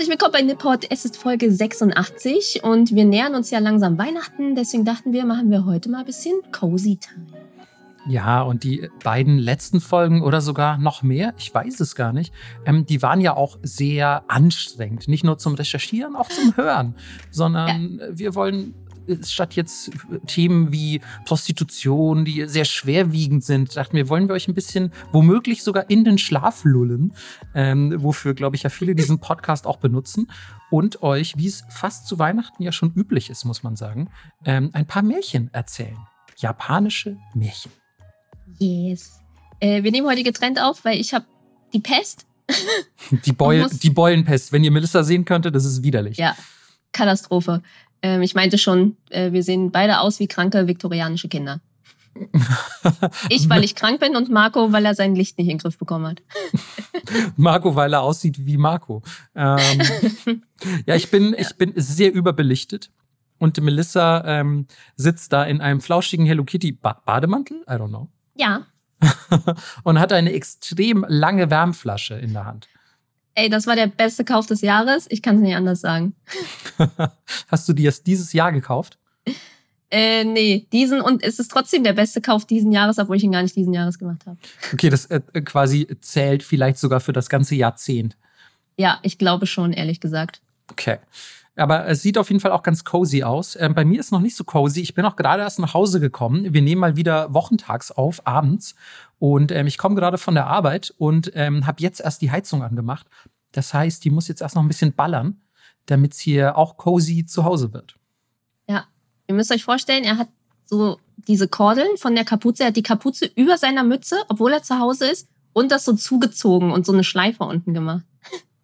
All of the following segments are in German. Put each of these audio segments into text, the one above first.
Herzlich willkommen bei Nippot. Es ist Folge 86 und wir nähern uns ja langsam Weihnachten. Deswegen dachten wir, machen wir heute mal ein bisschen Cozy Time. Ja, und die beiden letzten Folgen oder sogar noch mehr, ich weiß es gar nicht, ähm, die waren ja auch sehr anstrengend. Nicht nur zum Recherchieren, auch zum Hören, sondern ja. wir wollen statt jetzt Themen wie Prostitution, die sehr schwerwiegend sind, dachten wir, wollen wir euch ein bisschen womöglich sogar in den Schlaf lullen, ähm, wofür, glaube ich, ja viele diesen Podcast auch benutzen und euch, wie es fast zu Weihnachten ja schon üblich ist, muss man sagen, ähm, ein paar Märchen erzählen. Japanische Märchen. Yes. Äh, wir nehmen heute getrennt auf, weil ich habe die Pest. die, Beul die Beulenpest. Wenn ihr Melissa sehen könntet, das ist widerlich. Ja, Katastrophe. Ähm, ich meinte schon, äh, wir sehen beide aus wie kranke viktorianische Kinder. ich, weil ich krank bin und Marco, weil er sein Licht nicht in den Griff bekommen hat. Marco, weil er aussieht wie Marco. Ähm, ja, ich bin, ich bin sehr überbelichtet. Und Melissa ähm, sitzt da in einem flauschigen Hello Kitty ba Bademantel. I don't know. Ja. und hat eine extrem lange Wärmflasche in der Hand. Ey, das war der beste Kauf des Jahres. Ich kann es nicht anders sagen. Hast du dir das dieses Jahr gekauft? Äh, nee, diesen und es ist trotzdem der beste Kauf diesen Jahres, obwohl ich ihn gar nicht diesen Jahres gemacht habe. Okay, das äh, quasi zählt vielleicht sogar für das ganze Jahrzehnt. Ja, ich glaube schon, ehrlich gesagt. Okay. Aber es sieht auf jeden Fall auch ganz cozy aus. Ähm, bei mir ist noch nicht so cozy. Ich bin auch gerade erst nach Hause gekommen. Wir nehmen mal wieder wochentags auf, abends. Und ähm, ich komme gerade von der Arbeit und ähm, habe jetzt erst die Heizung angemacht. Das heißt, die muss jetzt erst noch ein bisschen ballern, damit es hier auch cozy zu Hause wird. Ja, ihr müsst euch vorstellen, er hat so diese Kordeln von der Kapuze. Er hat die Kapuze über seiner Mütze, obwohl er zu Hause ist, und das so zugezogen und so eine Schleife unten gemacht.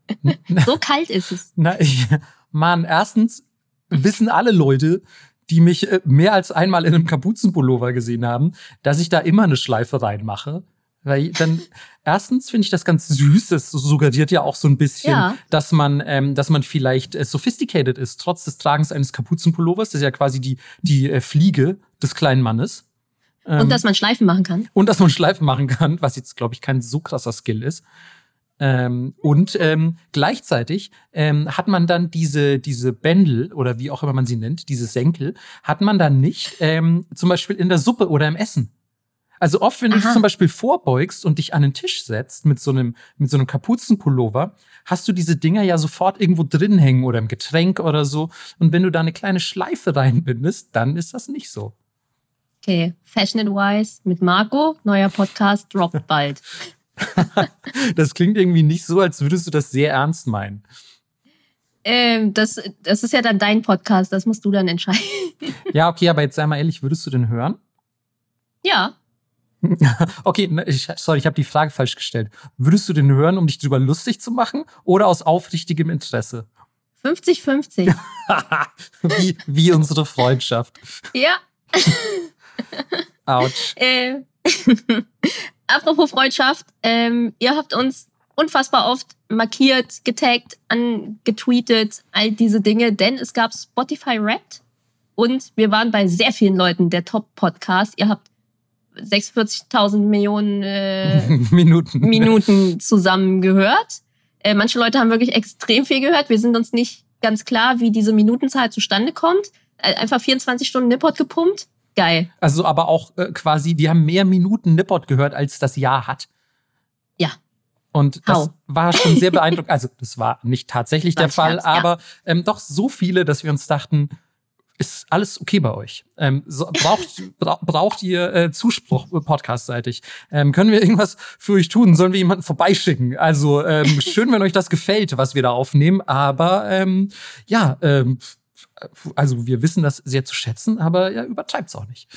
so kalt ist es. Na, ich, Mann, erstens wissen alle Leute, die mich äh, mehr als einmal in einem Kapuzenpullover gesehen haben, dass ich da immer eine Schleife reinmache. Weil dann, erstens finde ich das ganz süß. Das suggeriert ja auch so ein bisschen, ja. dass man, ähm, dass man vielleicht äh, sophisticated ist, trotz des Tragens eines Kapuzenpullovers. Das ist ja quasi die, die äh, Fliege des kleinen Mannes. Ähm, und dass man Schleifen machen kann. Und dass man Schleifen machen kann, was jetzt, glaube ich, kein so krasser Skill ist. Ähm, und ähm, gleichzeitig ähm, hat man dann diese, diese Bändel oder wie auch immer man sie nennt, diese Senkel, hat man dann nicht ähm, zum Beispiel in der Suppe oder im Essen. Also oft, wenn du dich zum Beispiel vorbeugst und dich an den Tisch setzt mit so einem, mit so einem Kapuzenpullover, hast du diese Dinger ja sofort irgendwo drin hängen oder im Getränk oder so. Und wenn du da eine kleine Schleife reinbindest, dann ist das nicht so. Okay, Fashion Advice mit Marco, neuer Podcast droppt bald. das klingt irgendwie nicht so, als würdest du das sehr ernst meinen. Ähm, das, das ist ja dann dein Podcast, das musst du dann entscheiden. ja, okay, aber jetzt sei mal ehrlich, würdest du den hören? Ja. okay, ich, sorry, ich habe die Frage falsch gestellt. Würdest du den hören, um dich drüber lustig zu machen oder aus aufrichtigem Interesse? 50-50. wie, wie unsere Freundschaft. Ja. Autsch. Äh, apropos Freundschaft, ähm, ihr habt uns unfassbar oft markiert, getaggt, angetweetet, all diese Dinge, denn es gab Spotify Wrapped und wir waren bei sehr vielen Leuten der Top-Podcast. Ihr habt 46.000 Millionen äh, Minuten. Minuten zusammen gehört. Äh, manche Leute haben wirklich extrem viel gehört. Wir sind uns nicht ganz klar, wie diese Minutenzahl zustande kommt. Äh, einfach 24 Stunden Nippot gepumpt. Geil. Also aber auch äh, quasi, die haben mehr Minuten Nippot gehört, als das Jahr hat. Ja. Und das How? war schon sehr beeindruckend. Also, das war nicht tatsächlich war der Fall, Scherz, aber ja. ähm, doch so viele, dass wir uns dachten, ist alles okay bei euch? Ähm, so, braucht, bra braucht ihr äh, Zuspruch äh, podcastseitig? Ähm, können wir irgendwas für euch tun? Sollen wir jemanden vorbeischicken? Also ähm, schön, wenn euch das gefällt, was wir da aufnehmen, aber ähm, ja, ähm, also wir wissen das sehr zu schätzen, aber ja, übertreibt's auch nicht.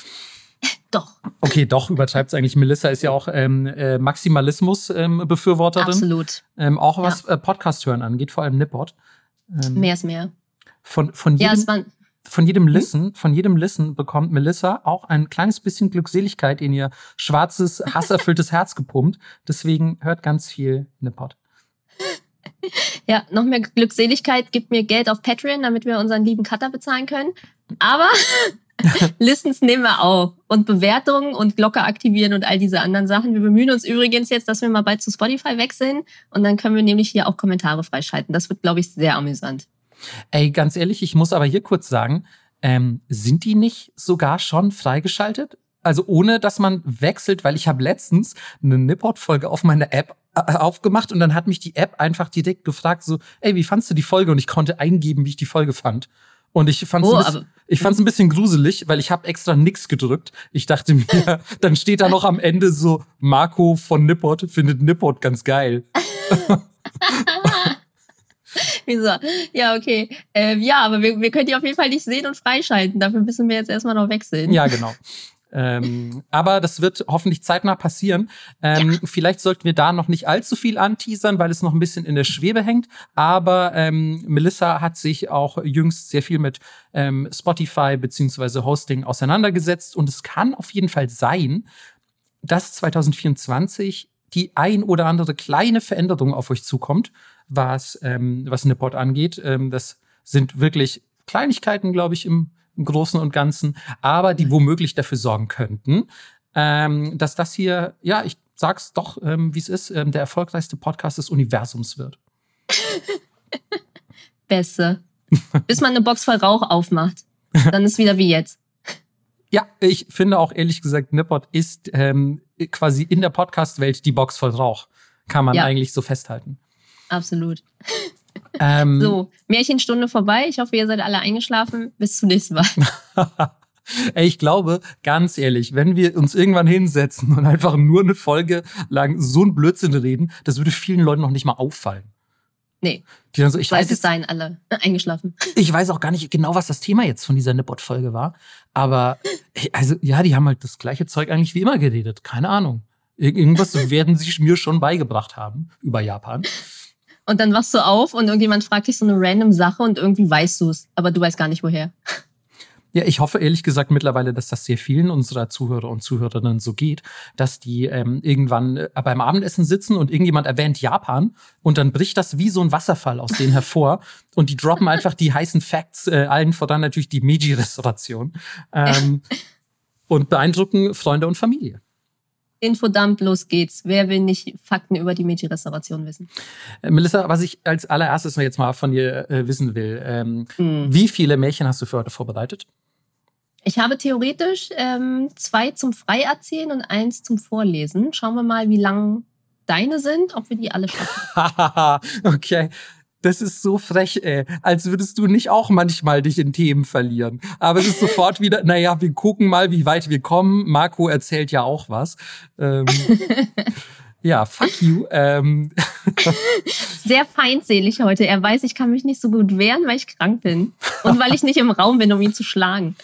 Doch. Okay, doch, übertreibt es eigentlich. Melissa ist ja auch ähm, äh, Maximalismus-Befürworterin. Ähm, Absolut. Ähm, auch was ja. äh, Podcast hören angeht, vor allem Nippot. Ähm, mehr ist mehr. Von, von jedem, ja, es waren von jedem hm? Listen, von jedem Listen bekommt Melissa auch ein kleines bisschen Glückseligkeit in ihr schwarzes, hasserfülltes Herz gepumpt. Deswegen hört ganz viel Nippot. Ja, noch mehr Glückseligkeit gibt mir Geld auf Patreon, damit wir unseren lieben Cutter bezahlen können. Aber Listens nehmen wir auf. Und Bewertungen und Glocke aktivieren und all diese anderen Sachen. Wir bemühen uns übrigens jetzt, dass wir mal bald zu Spotify wechseln. Und dann können wir nämlich hier auch Kommentare freischalten. Das wird, glaube ich, sehr amüsant. Ey, ganz ehrlich, ich muss aber hier kurz sagen, ähm, sind die nicht sogar schon freigeschaltet? Also ohne, dass man wechselt, weil ich habe letztens eine Nipport-Folge auf meiner App aufgemacht und dann hat mich die App einfach direkt gefragt so, ey, wie fandst du die Folge? Und ich konnte eingeben, wie ich die Folge fand. Und ich fand es oh, ein, ich fand's ein bisschen gruselig, weil ich habe extra nix gedrückt. Ich dachte mir, dann steht da noch am Ende so, Marco von Nipport findet Nipport ganz geil. Wieso? Ja, okay. Ähm, ja, aber wir, wir können die auf jeden Fall nicht sehen und freischalten. Dafür müssen wir jetzt erstmal noch wechseln. Ja, genau. Ähm, aber das wird hoffentlich zeitnah passieren. Ähm, ja. Vielleicht sollten wir da noch nicht allzu viel anteasern, weil es noch ein bisschen in der Schwebe hängt. Aber ähm, Melissa hat sich auch jüngst sehr viel mit ähm, Spotify beziehungsweise Hosting auseinandergesetzt. Und es kann auf jeden Fall sein, dass 2024 die ein oder andere kleine Veränderung auf euch zukommt, was, ähm, was Nippot angeht. Ähm, das sind wirklich Kleinigkeiten, glaube ich, im im Großen und Ganzen, aber die womöglich dafür sorgen könnten, ähm, dass das hier, ja, ich sag's doch, ähm, wie es ist, ähm, der erfolgreichste Podcast des Universums wird. Beste. Bis man eine Box voll Rauch aufmacht. Dann ist wieder wie jetzt. Ja, ich finde auch ehrlich gesagt, Nippot ist ähm, quasi in der Podcast-Welt die Box voll Rauch. Kann man ja. eigentlich so festhalten. Absolut. Ähm, so, Märchenstunde vorbei. Ich hoffe, ihr seid alle eingeschlafen. Bis zum nächsten Mal. Ey, ich glaube, ganz ehrlich, wenn wir uns irgendwann hinsetzen und einfach nur eine Folge lang so ein Blödsinn reden, das würde vielen Leuten noch nicht mal auffallen. Nee. Die dann so, ich weiß, weiß es seien alle eingeschlafen. Ich weiß auch gar nicht genau, was das Thema jetzt von dieser Nippot-Folge war. Aber, also, ja, die haben halt das gleiche Zeug eigentlich wie immer geredet. Keine Ahnung. Irgendwas werden sie mir schon beigebracht haben über Japan. Und dann wachst du auf und irgendjemand fragt dich so eine random Sache und irgendwie weißt du es, aber du weißt gar nicht woher. Ja, ich hoffe ehrlich gesagt mittlerweile, dass das sehr vielen unserer Zuhörer und Zuhörerinnen so geht, dass die ähm, irgendwann äh, beim Abendessen sitzen und irgendjemand erwähnt Japan und dann bricht das wie so ein Wasserfall aus denen hervor und die droppen einfach die heißen Facts, äh, allen voran natürlich die Meiji-Restauration ähm, und beeindrucken Freunde und Familie. Infodump, los geht's. Wer will nicht Fakten über die Meiji-Restauration wissen? Äh, Melissa, was ich als allererstes jetzt mal von dir äh, wissen will, ähm, hm. wie viele Märchen hast du für heute vorbereitet? Ich habe theoretisch ähm, zwei zum Freierzählen und eins zum Vorlesen. Schauen wir mal, wie lang deine sind, ob wir die alle schaffen. okay. Das ist so frech, ey. Als würdest du nicht auch manchmal dich in Themen verlieren. Aber es ist sofort wieder, naja, wir gucken mal, wie weit wir kommen. Marco erzählt ja auch was. Ähm, ja, fuck you. Ähm. Sehr feindselig heute. Er weiß, ich kann mich nicht so gut wehren, weil ich krank bin. Und weil ich nicht im Raum bin, um ihn zu schlagen.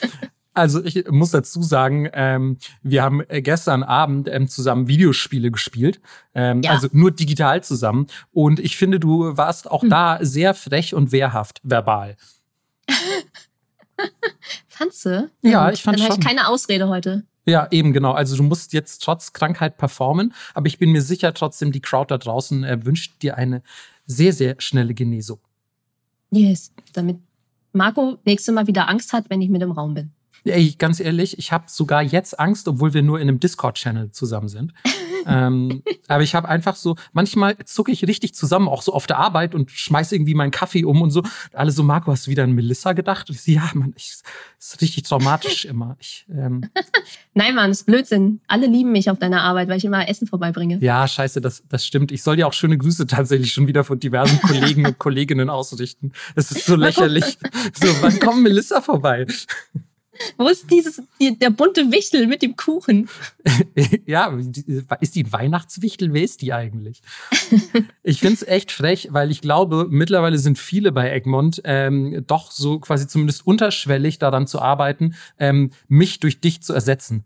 Also ich muss dazu sagen, ähm, wir haben äh, gestern Abend ähm, zusammen Videospiele gespielt, ähm, ja. also nur digital zusammen. Und ich finde, du warst auch hm. da sehr frech und wehrhaft verbal. Fandst du? Ja, ich fand Dann schon. Dann keine Ausrede heute. Ja, eben genau. Also du musst jetzt trotz Krankheit performen, aber ich bin mir sicher, trotzdem die Crowd da draußen äh, wünscht dir eine sehr, sehr schnelle Genesung. Yes, damit Marco nächstes Mal wieder Angst hat, wenn ich mit im Raum bin. Ey, ganz ehrlich, ich habe sogar jetzt Angst, obwohl wir nur in einem Discord-Channel zusammen sind. ähm, aber ich habe einfach so, manchmal zucke ich richtig zusammen, auch so auf der Arbeit und schmeiß irgendwie meinen Kaffee um und so. Alle so, Marco, hast du wieder an Melissa gedacht? Ich ja, Mann, ich, ist richtig traumatisch immer. Ich, ähm, Nein, Mann, das ist Blödsinn. Alle lieben mich auf deiner Arbeit, weil ich immer Essen vorbeibringe. Ja, scheiße, das, das stimmt. Ich soll dir auch schöne Grüße tatsächlich schon wieder von diversen Kollegen und Kolleginnen ausrichten. Das ist so lächerlich. so, wann kommt Melissa vorbei? Wo ist dieses, die, der bunte Wichtel mit dem Kuchen? ja, ist die ein Weihnachtswichtel? Wer ist die eigentlich? ich finde es echt frech, weil ich glaube, mittlerweile sind viele bei Egmont ähm, doch so quasi zumindest unterschwellig daran zu arbeiten, ähm, mich durch dich zu ersetzen.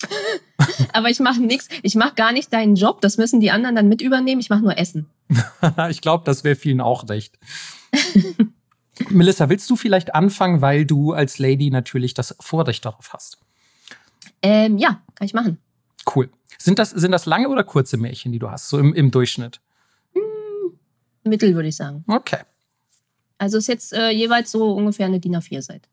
Aber ich mache nichts. Ich mache gar nicht deinen Job. Das müssen die anderen dann mit übernehmen. Ich mache nur Essen. ich glaube, das wäre vielen auch recht. Melissa, willst du vielleicht anfangen, weil du als Lady natürlich das Vorrecht darauf hast? Ähm, ja, kann ich machen. Cool. Sind das, sind das lange oder kurze Märchen, die du hast, so im, im Durchschnitt? Hm, mittel, würde ich sagen. Okay. Also ist jetzt äh, jeweils so ungefähr eine DIN A4-Seite.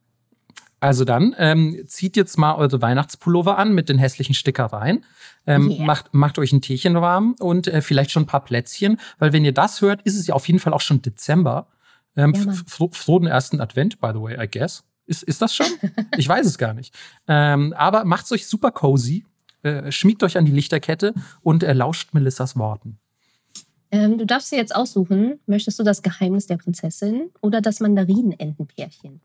Also dann ähm, zieht jetzt mal eure Weihnachtspullover an mit den hässlichen Stickereien. Ähm, yeah. macht, macht euch ein Teechen warm und äh, vielleicht schon ein paar Plätzchen, weil wenn ihr das hört, ist es ja auf jeden Fall auch schon Dezember. Ähm, ja, frohen ersten Advent, by the way, I guess. Ist, ist das schon? ich weiß es gar nicht. Ähm, aber macht's euch super cozy, äh, schmiegt euch an die Lichterkette und äh, lauscht Melissas Worten. Ähm, du darfst dir jetzt aussuchen, möchtest du das Geheimnis der Prinzessin oder das Mandarinenentenpärchen?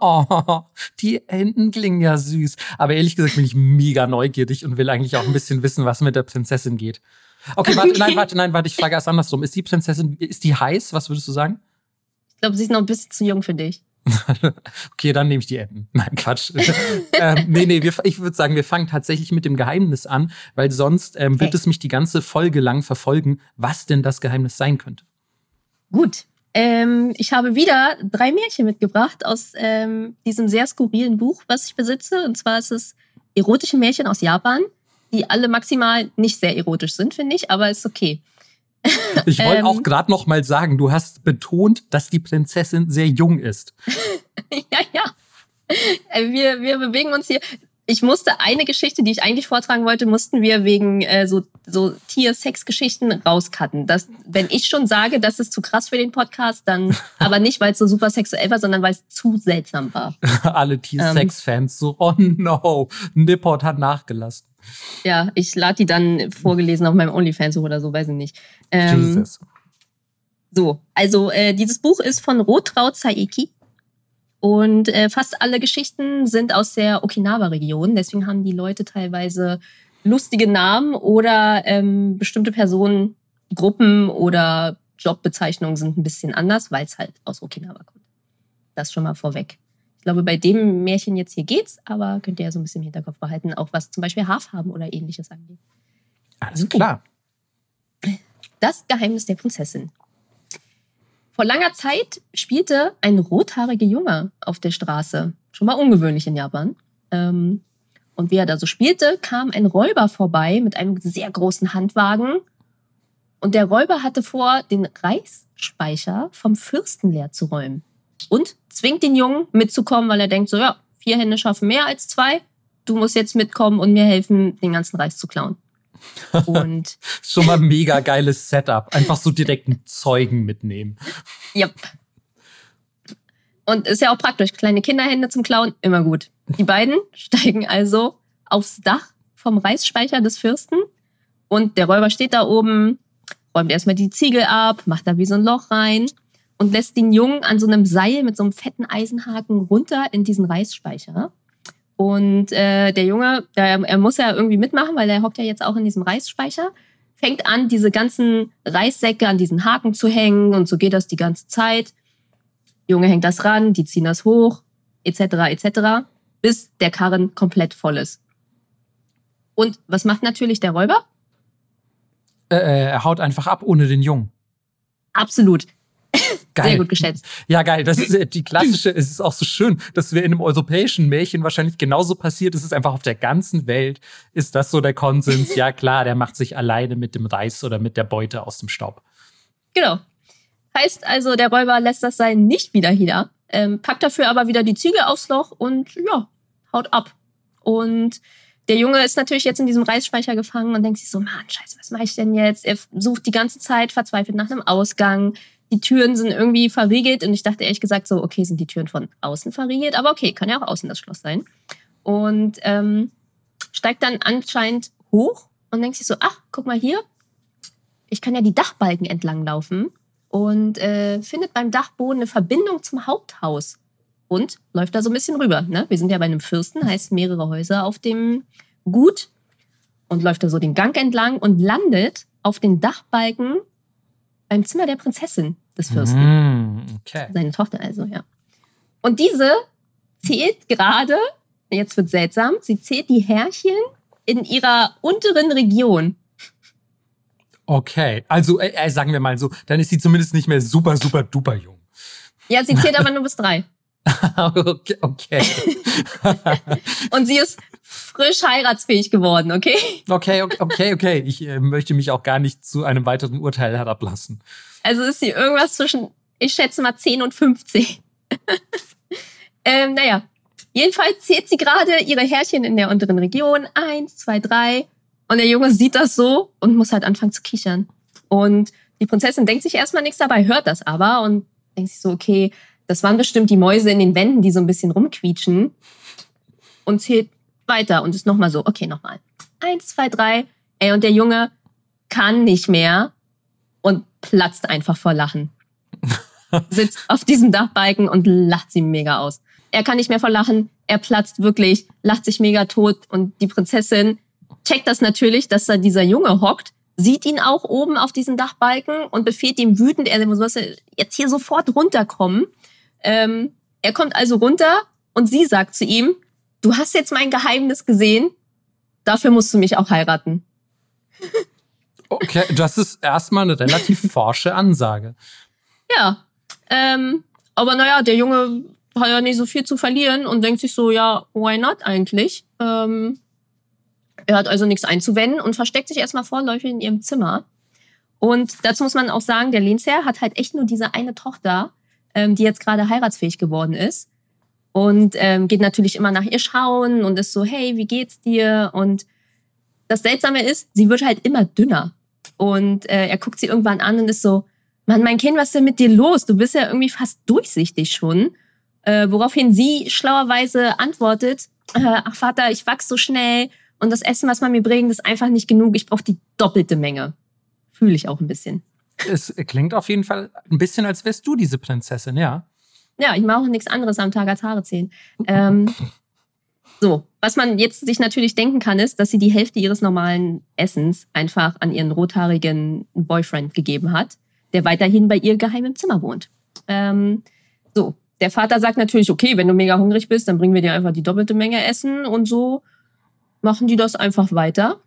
oh, die Enten klingen ja süß. Aber ehrlich gesagt bin ich mega neugierig und will eigentlich auch ein bisschen wissen, was mit der Prinzessin geht. Okay, warte, okay. nein, warte, nein, warte, ich frage erst andersrum. Ist die Prinzessin, ist die heiß? Was würdest du sagen? Ich glaube, sie ist noch ein bisschen zu jung für dich. okay, dann nehme ich die Enten. Nein, Quatsch. ähm, nee, nee, wir, ich würde sagen, wir fangen tatsächlich mit dem Geheimnis an, weil sonst ähm, wird okay. es mich die ganze Folge lang verfolgen, was denn das Geheimnis sein könnte. Gut. Ähm, ich habe wieder drei Märchen mitgebracht aus ähm, diesem sehr skurrilen Buch, was ich besitze. Und zwar ist es erotische Märchen aus Japan, die alle maximal nicht sehr erotisch sind, finde ich, aber ist okay. Ich wollte ähm, auch gerade noch mal sagen, du hast betont, dass die Prinzessin sehr jung ist. ja, ja. Äh, wir, wir bewegen uns hier. Ich musste eine Geschichte, die ich eigentlich vortragen wollte, mussten wir wegen äh, so, so Tier-Sex-Geschichten rauscutten. Das, wenn ich schon sage, das ist zu krass für den Podcast, dann aber nicht, weil es so super sexuell war, sondern weil es zu seltsam war. Alle Tier-Sex-Fans so, oh no, Nippot hat nachgelassen. Ja, ich lade die dann vorgelesen auf meinem OnlyFans oder so, weiß ich nicht. Ähm, Jesus. So, also äh, dieses Buch ist von Rotraut Saeki. Und äh, fast alle Geschichten sind aus der Okinawa-Region. Deswegen haben die Leute teilweise lustige Namen oder ähm, bestimmte Personen, Gruppen oder Jobbezeichnungen sind ein bisschen anders, weil es halt aus Okinawa kommt. Das schon mal vorweg. Ich glaube, bei dem Märchen jetzt hier geht's, aber könnt ihr ja so ein bisschen im Hinterkopf behalten, auch was zum Beispiel Haarfarben oder ähnliches angeht. Alles klar. Das Geheimnis der Prinzessin. Vor langer Zeit spielte ein rothaariger Junge auf der Straße. Schon mal ungewöhnlich in Japan. Ähm, und wie er da so spielte, kam ein Räuber vorbei mit einem sehr großen Handwagen. Und der Räuber hatte vor, den Reisspeicher vom Fürsten leer zu räumen und zwingt den Jungen mitzukommen, weil er denkt so, ja, vier Hände schaffen mehr als zwei. Du musst jetzt mitkommen und mir helfen, den ganzen Reis zu klauen. Und schon mal ein mega geiles Setup. Einfach so direkt einen Zeugen mitnehmen. Yep. Und ist ja auch praktisch. Kleine Kinderhände zum Klauen, immer gut. Die beiden steigen also aufs Dach vom Reisspeicher des Fürsten. Und der Räuber steht da oben, räumt erstmal die Ziegel ab, macht da wie so ein Loch rein und lässt den Jungen an so einem Seil mit so einem fetten Eisenhaken runter in diesen Reisspeicher. Und äh, der Junge, der, er muss ja irgendwie mitmachen, weil er hockt ja jetzt auch in diesem Reisspeicher, fängt an, diese ganzen Reissäcke an diesen Haken zu hängen und so geht das die ganze Zeit. Junge hängt das ran, die ziehen das hoch, etc., etc., bis der Karren komplett voll ist. Und was macht natürlich der Räuber? Äh, äh er haut einfach ab ohne den Jungen. Absolut. Geil. Sehr gut geschätzt. Ja, geil. Das ist äh, die klassische, es ist auch so schön, dass wir in einem europäischen Märchen wahrscheinlich genauso passiert. Es ist einfach auf der ganzen Welt, ist das so der Konsens. Ja, klar, der macht sich alleine mit dem Reis oder mit der Beute aus dem Staub. Genau. Heißt also, der Räuber lässt das Sein nicht wieder hier, ähm, packt dafür aber wieder die Züge aufs Loch und ja, haut ab. Und der Junge ist natürlich jetzt in diesem Reisspeicher gefangen und denkt sich so, Mann, scheiße, was mache ich denn jetzt? Er sucht die ganze Zeit verzweifelt nach einem Ausgang die Türen sind irgendwie verriegelt und ich dachte ehrlich gesagt so, okay, sind die Türen von außen verriegelt, aber okay, kann ja auch außen das Schloss sein. Und ähm, steigt dann anscheinend hoch und denkt sich so, ach, guck mal hier, ich kann ja die Dachbalken entlang laufen und äh, findet beim Dachboden eine Verbindung zum Haupthaus und läuft da so ein bisschen rüber. Ne? Wir sind ja bei einem Fürsten, heißt mehrere Häuser auf dem Gut und läuft da so den Gang entlang und landet auf den Dachbalken beim Zimmer der Prinzessin des Fürsten. Mm, okay. Seine Tochter also, ja. Und diese zählt gerade, jetzt wird seltsam, sie zählt die Herrchen in ihrer unteren Region. Okay, also äh, äh, sagen wir mal so, dann ist sie zumindest nicht mehr super, super duper jung. Ja, sie zählt aber nur bis drei. okay. okay. Und sie ist frisch heiratsfähig geworden, okay? Okay, okay, okay, okay. Ich äh, möchte mich auch gar nicht zu einem weiteren Urteil herablassen. Also ist sie irgendwas zwischen, ich schätze mal 10 und 15. Ähm, naja, jedenfalls zählt sie gerade ihre Härchen in der unteren Region. Eins, zwei, drei. Und der Junge sieht das so und muss halt anfangen zu kichern. Und die Prinzessin denkt sich erstmal nichts dabei, hört das aber und denkt sich so, okay, das waren bestimmt die Mäuse in den Wänden, die so ein bisschen rumquietschen. Und zählt weiter und ist nochmal so, okay, nochmal. Eins, zwei, drei. Ey, und der Junge kann nicht mehr platzt einfach vor Lachen. Sitzt auf diesem Dachbalken und lacht sie mega aus. Er kann nicht mehr vor Lachen, er platzt wirklich, lacht sich mega tot und die Prinzessin checkt das natürlich, dass da dieser Junge hockt, sieht ihn auch oben auf diesem Dachbalken und befiehlt ihm wütend, er muss jetzt hier sofort runterkommen. Ähm, er kommt also runter und sie sagt zu ihm, du hast jetzt mein Geheimnis gesehen, dafür musst du mich auch heiraten. Okay, das ist erstmal eine relativ forsche Ansage. Ja, ähm, aber naja, der Junge hat ja nicht so viel zu verlieren und denkt sich so, ja, why not eigentlich? Ähm, er hat also nichts einzuwenden und versteckt sich erstmal vorläufig in ihrem Zimmer. Und dazu muss man auch sagen, der Lehnsherr hat halt echt nur diese eine Tochter, ähm, die jetzt gerade heiratsfähig geworden ist. Und ähm, geht natürlich immer nach ihr schauen und ist so, hey, wie geht's dir? Und das Seltsame ist, sie wird halt immer dünner. Und äh, er guckt sie irgendwann an und ist so, Mann, mein Kind, was ist denn mit dir los? Du bist ja irgendwie fast durchsichtig schon. Äh, woraufhin sie schlauerweise antwortet, äh, ach Vater, ich wachse so schnell und das Essen, was man mir bringt, ist einfach nicht genug. Ich brauche die doppelte Menge. Fühle ich auch ein bisschen. Es klingt auf jeden Fall ein bisschen, als wärst du diese Prinzessin, ja. Ja, ich mache auch nichts anderes am Tag als Haare ziehen. Ähm, so, was man jetzt sich natürlich denken kann, ist, dass sie die Hälfte ihres normalen Essens einfach an ihren rothaarigen Boyfriend gegeben hat, der weiterhin bei ihr geheim im Zimmer wohnt. Ähm, so, der Vater sagt natürlich, okay, wenn du mega hungrig bist, dann bringen wir dir einfach die doppelte Menge Essen und so machen die das einfach weiter.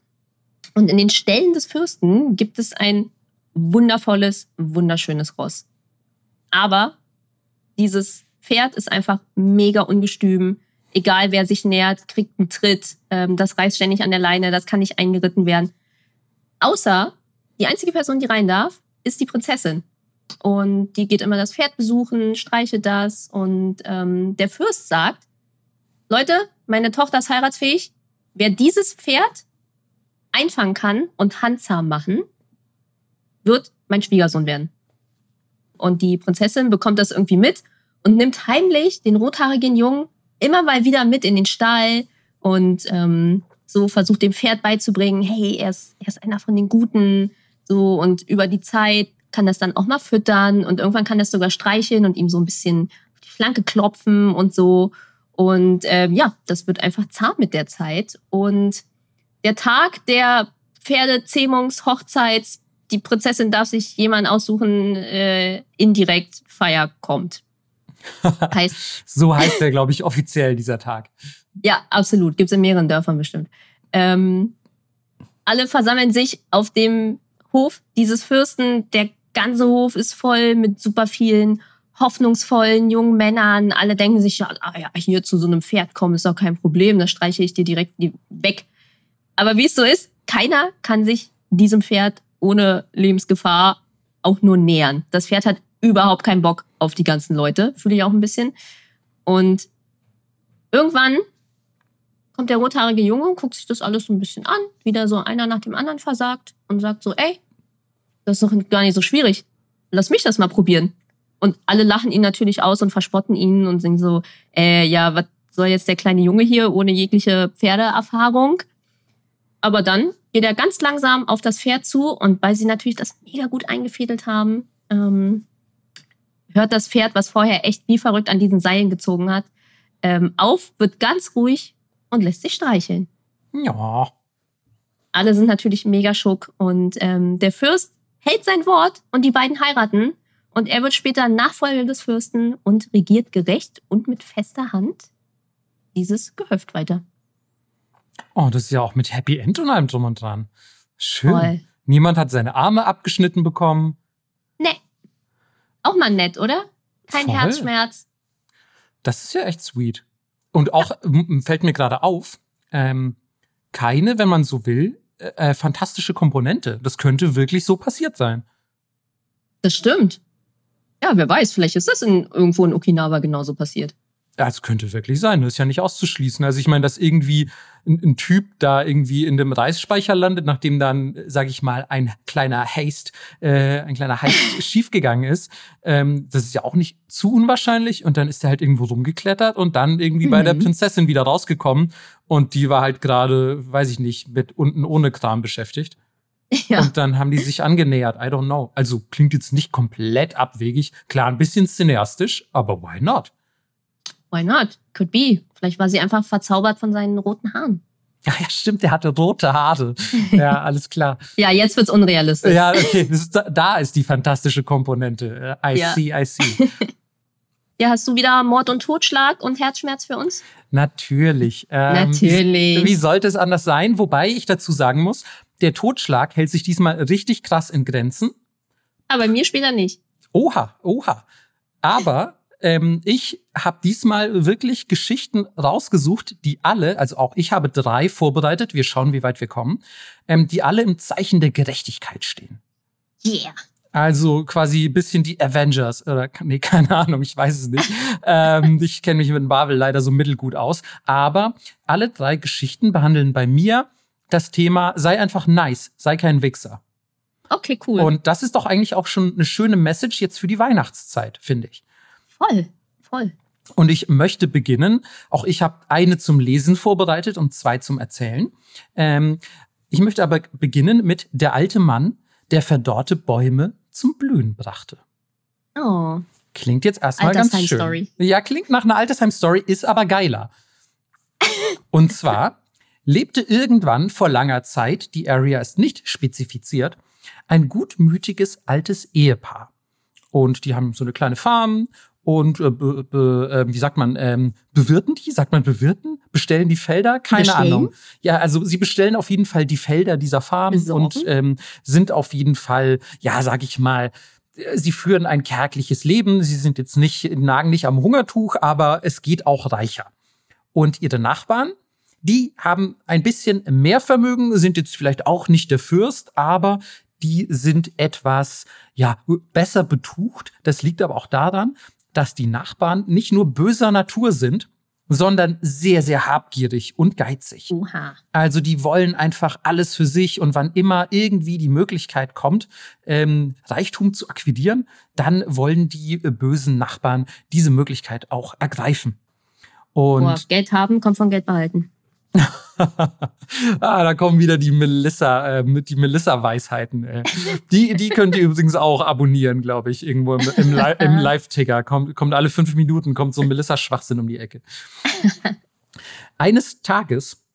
Und in den Ställen des Fürsten gibt es ein wundervolles, wunderschönes Ross. Aber dieses Pferd ist einfach mega ungestüm. Egal wer sich nähert, kriegt einen Tritt. Ähm, das reißt ständig an der Leine, das kann nicht eingeritten werden. Außer die einzige Person, die rein darf, ist die Prinzessin. Und die geht immer das Pferd besuchen, streichelt das. Und ähm, der Fürst sagt, Leute, meine Tochter ist heiratsfähig. Wer dieses Pferd einfangen kann und handzahm machen, wird mein Schwiegersohn werden. Und die Prinzessin bekommt das irgendwie mit und nimmt heimlich den rothaarigen Jungen immer mal wieder mit in den Stall und ähm, so versucht dem Pferd beizubringen, hey, er ist, er ist einer von den Guten. So und über die Zeit kann das dann auch mal füttern und irgendwann kann das sogar streicheln und ihm so ein bisschen auf die Flanke klopfen und so. Und äh, ja, das wird einfach zart mit der Zeit. Und der Tag der Pferdezähmungshochzeit, die Prinzessin darf sich jemanden aussuchen, äh, indirekt Feier kommt. Heißt, so heißt der, glaube ich, offiziell dieser Tag. Ja, absolut. Gibt es in mehreren Dörfern bestimmt. Ähm, alle versammeln sich auf dem Hof dieses Fürsten. Der ganze Hof ist voll mit super vielen hoffnungsvollen jungen Männern. Alle denken sich, ja, ah ja, hier zu so einem Pferd kommen ist doch kein Problem, das streiche ich dir direkt weg. Aber wie es so ist, keiner kann sich diesem Pferd ohne Lebensgefahr auch nur nähern. Das Pferd hat überhaupt keinen Bock auf die ganzen Leute, fühle ich auch ein bisschen. Und irgendwann kommt der rothaarige Junge und guckt sich das alles so ein bisschen an, wieder so einer nach dem anderen versagt und sagt so, ey, das ist doch gar nicht so schwierig. Lass mich das mal probieren. Und alle lachen ihn natürlich aus und verspotten ihn und sind so, äh, ja, was soll jetzt der kleine Junge hier ohne jegliche Pferdeerfahrung? Aber dann geht er ganz langsam auf das Pferd zu und weil sie natürlich das mega gut eingefädelt haben, ähm, hört das Pferd, was vorher echt wie verrückt an diesen Seilen gezogen hat, ähm, auf, wird ganz ruhig und lässt sich streicheln. Ja. Alle sind natürlich mega schock und ähm, der Fürst hält sein Wort und die beiden heiraten und er wird später Nachfolger des Fürsten und regiert gerecht und mit fester Hand dieses Gehöft weiter. Oh, das ist ja auch mit Happy End und allem drum und dran. Schön. Voll. Niemand hat seine Arme abgeschnitten bekommen. Auch mal nett, oder? Kein Voll. Herzschmerz. Das ist ja echt sweet. Und auch ja. fällt mir gerade auf, ähm, keine, wenn man so will, äh, fantastische Komponente. Das könnte wirklich so passiert sein. Das stimmt. Ja, wer weiß, vielleicht ist das in, irgendwo in Okinawa genauso passiert. Das könnte wirklich sein. Das ist ja nicht auszuschließen. Also ich meine, dass irgendwie ein, ein, Typ da irgendwie in dem Reisspeicher landet, nachdem dann, sage ich mal, ein kleiner Haste, äh, ein kleiner Haste schiefgegangen ist. Ähm, das ist ja auch nicht zu unwahrscheinlich. Und dann ist er halt irgendwo rumgeklettert und dann irgendwie mhm. bei der mhm. Prinzessin wieder rausgekommen. Und die war halt gerade, weiß ich nicht, mit unten ohne Kram beschäftigt. Ja. Und dann haben die sich angenähert. I don't know. Also klingt jetzt nicht komplett abwegig. Klar, ein bisschen cineastisch, aber why not? Why not? Could be. Vielleicht war sie einfach verzaubert von seinen roten Haaren. Ja, ja, stimmt, der hatte rote Haare. Ja, alles klar. ja, jetzt wird's unrealistisch. Ja, okay, ist, da ist die fantastische Komponente. I ja. see, I see. ja, hast du wieder Mord und Totschlag und Herzschmerz für uns? Natürlich. Ähm, Natürlich. Wie, wie sollte es anders sein? Wobei ich dazu sagen muss, der Totschlag hält sich diesmal richtig krass in Grenzen. Aber mir später nicht. Oha, oha. Aber ähm, ich habe diesmal wirklich Geschichten rausgesucht, die alle, also auch ich habe drei vorbereitet, wir schauen, wie weit wir kommen, ähm, die alle im Zeichen der Gerechtigkeit stehen. Yeah. Also quasi ein bisschen die Avengers. Oder, nee, keine Ahnung, ich weiß es nicht. ähm, ich kenne mich mit Marvel leider so mittelgut aus. Aber alle drei Geschichten behandeln bei mir das Thema, sei einfach nice, sei kein Wichser. Okay, cool. Und das ist doch eigentlich auch schon eine schöne Message jetzt für die Weihnachtszeit, finde ich. Voll, voll. Und ich möchte beginnen. Auch ich habe eine zum Lesen vorbereitet und zwei zum Erzählen. Ähm, ich möchte aber beginnen mit der alte Mann, der verdorrte Bäume zum Blühen brachte. Oh. Klingt jetzt erstmal ganz schön. Story. Ja, klingt nach einer Altersheim-Story, ist aber geiler. und zwar lebte irgendwann vor langer Zeit, die Area ist nicht spezifiziert, ein gutmütiges altes Ehepaar. Und die haben so eine kleine Farm und äh, be, be, äh, wie sagt man, ähm, bewirten die? Sagt man bewirten? Bestellen die Felder? Keine bestellen? Ahnung. Ja, also sie bestellen auf jeden Fall die Felder dieser Farm Besorgen? und ähm, sind auf jeden Fall, ja, sag ich mal, äh, sie führen ein kärgliches Leben. Sie sind jetzt nicht, nagen nicht am Hungertuch, aber es geht auch reicher. Und ihre Nachbarn, die haben ein bisschen mehr Vermögen, sind jetzt vielleicht auch nicht der Fürst, aber die sind etwas ja besser betucht. Das liegt aber auch daran, dass die Nachbarn nicht nur böser Natur sind, sondern sehr, sehr habgierig und geizig. Uha. Also die wollen einfach alles für sich und wann immer irgendwie die Möglichkeit kommt, ähm, Reichtum zu akquirieren, dann wollen die äh, bösen Nachbarn diese Möglichkeit auch ergreifen. Und Boah, Geld haben kommt von Geld behalten. ah, da kommen wieder die Melissa, äh, die Melissa-Weisheiten. Äh. Die, die könnt ihr übrigens auch abonnieren, glaube ich, irgendwo im, im, Li im Live-Ticker. Kommt, kommt alle fünf Minuten, kommt so ein Melissa-Schwachsinn um die Ecke. Eines Tages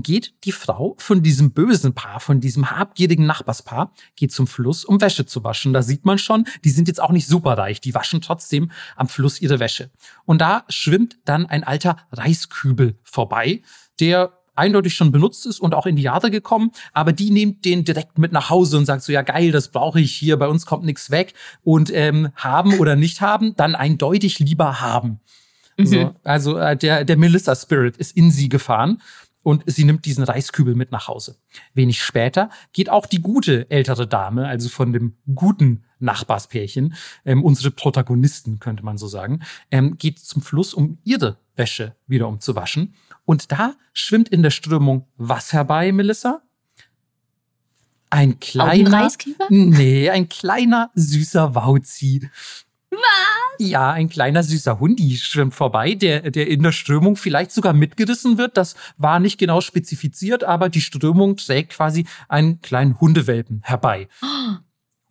geht die Frau von diesem bösen Paar, von diesem habgierigen Nachbarspaar, geht zum Fluss, um Wäsche zu waschen. Da sieht man schon, die sind jetzt auch nicht superreich, die waschen trotzdem am Fluss ihre Wäsche. Und da schwimmt dann ein alter Reiskübel vorbei, der eindeutig schon benutzt ist und auch in die Jahre gekommen, aber die nimmt den direkt mit nach Hause und sagt so, ja geil, das brauche ich hier, bei uns kommt nichts weg und ähm, haben oder nicht haben, dann eindeutig lieber haben. Mhm. So, also äh, der, der Melissa Spirit ist in sie gefahren und sie nimmt diesen Reiskübel mit nach Hause. Wenig später geht auch die gute ältere Dame, also von dem guten Nachbarspärchen, ähm, unsere Protagonisten könnte man so sagen, ähm, geht zum Fluss, um ihre Wäsche wieder umzuwaschen und da schwimmt in der Strömung was herbei, Melissa? Ein kleiner. Nee, ein kleiner süßer Wauzi. Was? Ja, ein kleiner süßer Hundi schwimmt vorbei, der, der in der Strömung vielleicht sogar mitgerissen wird. Das war nicht genau spezifiziert, aber die Strömung trägt quasi einen kleinen Hundewelpen herbei. Oh.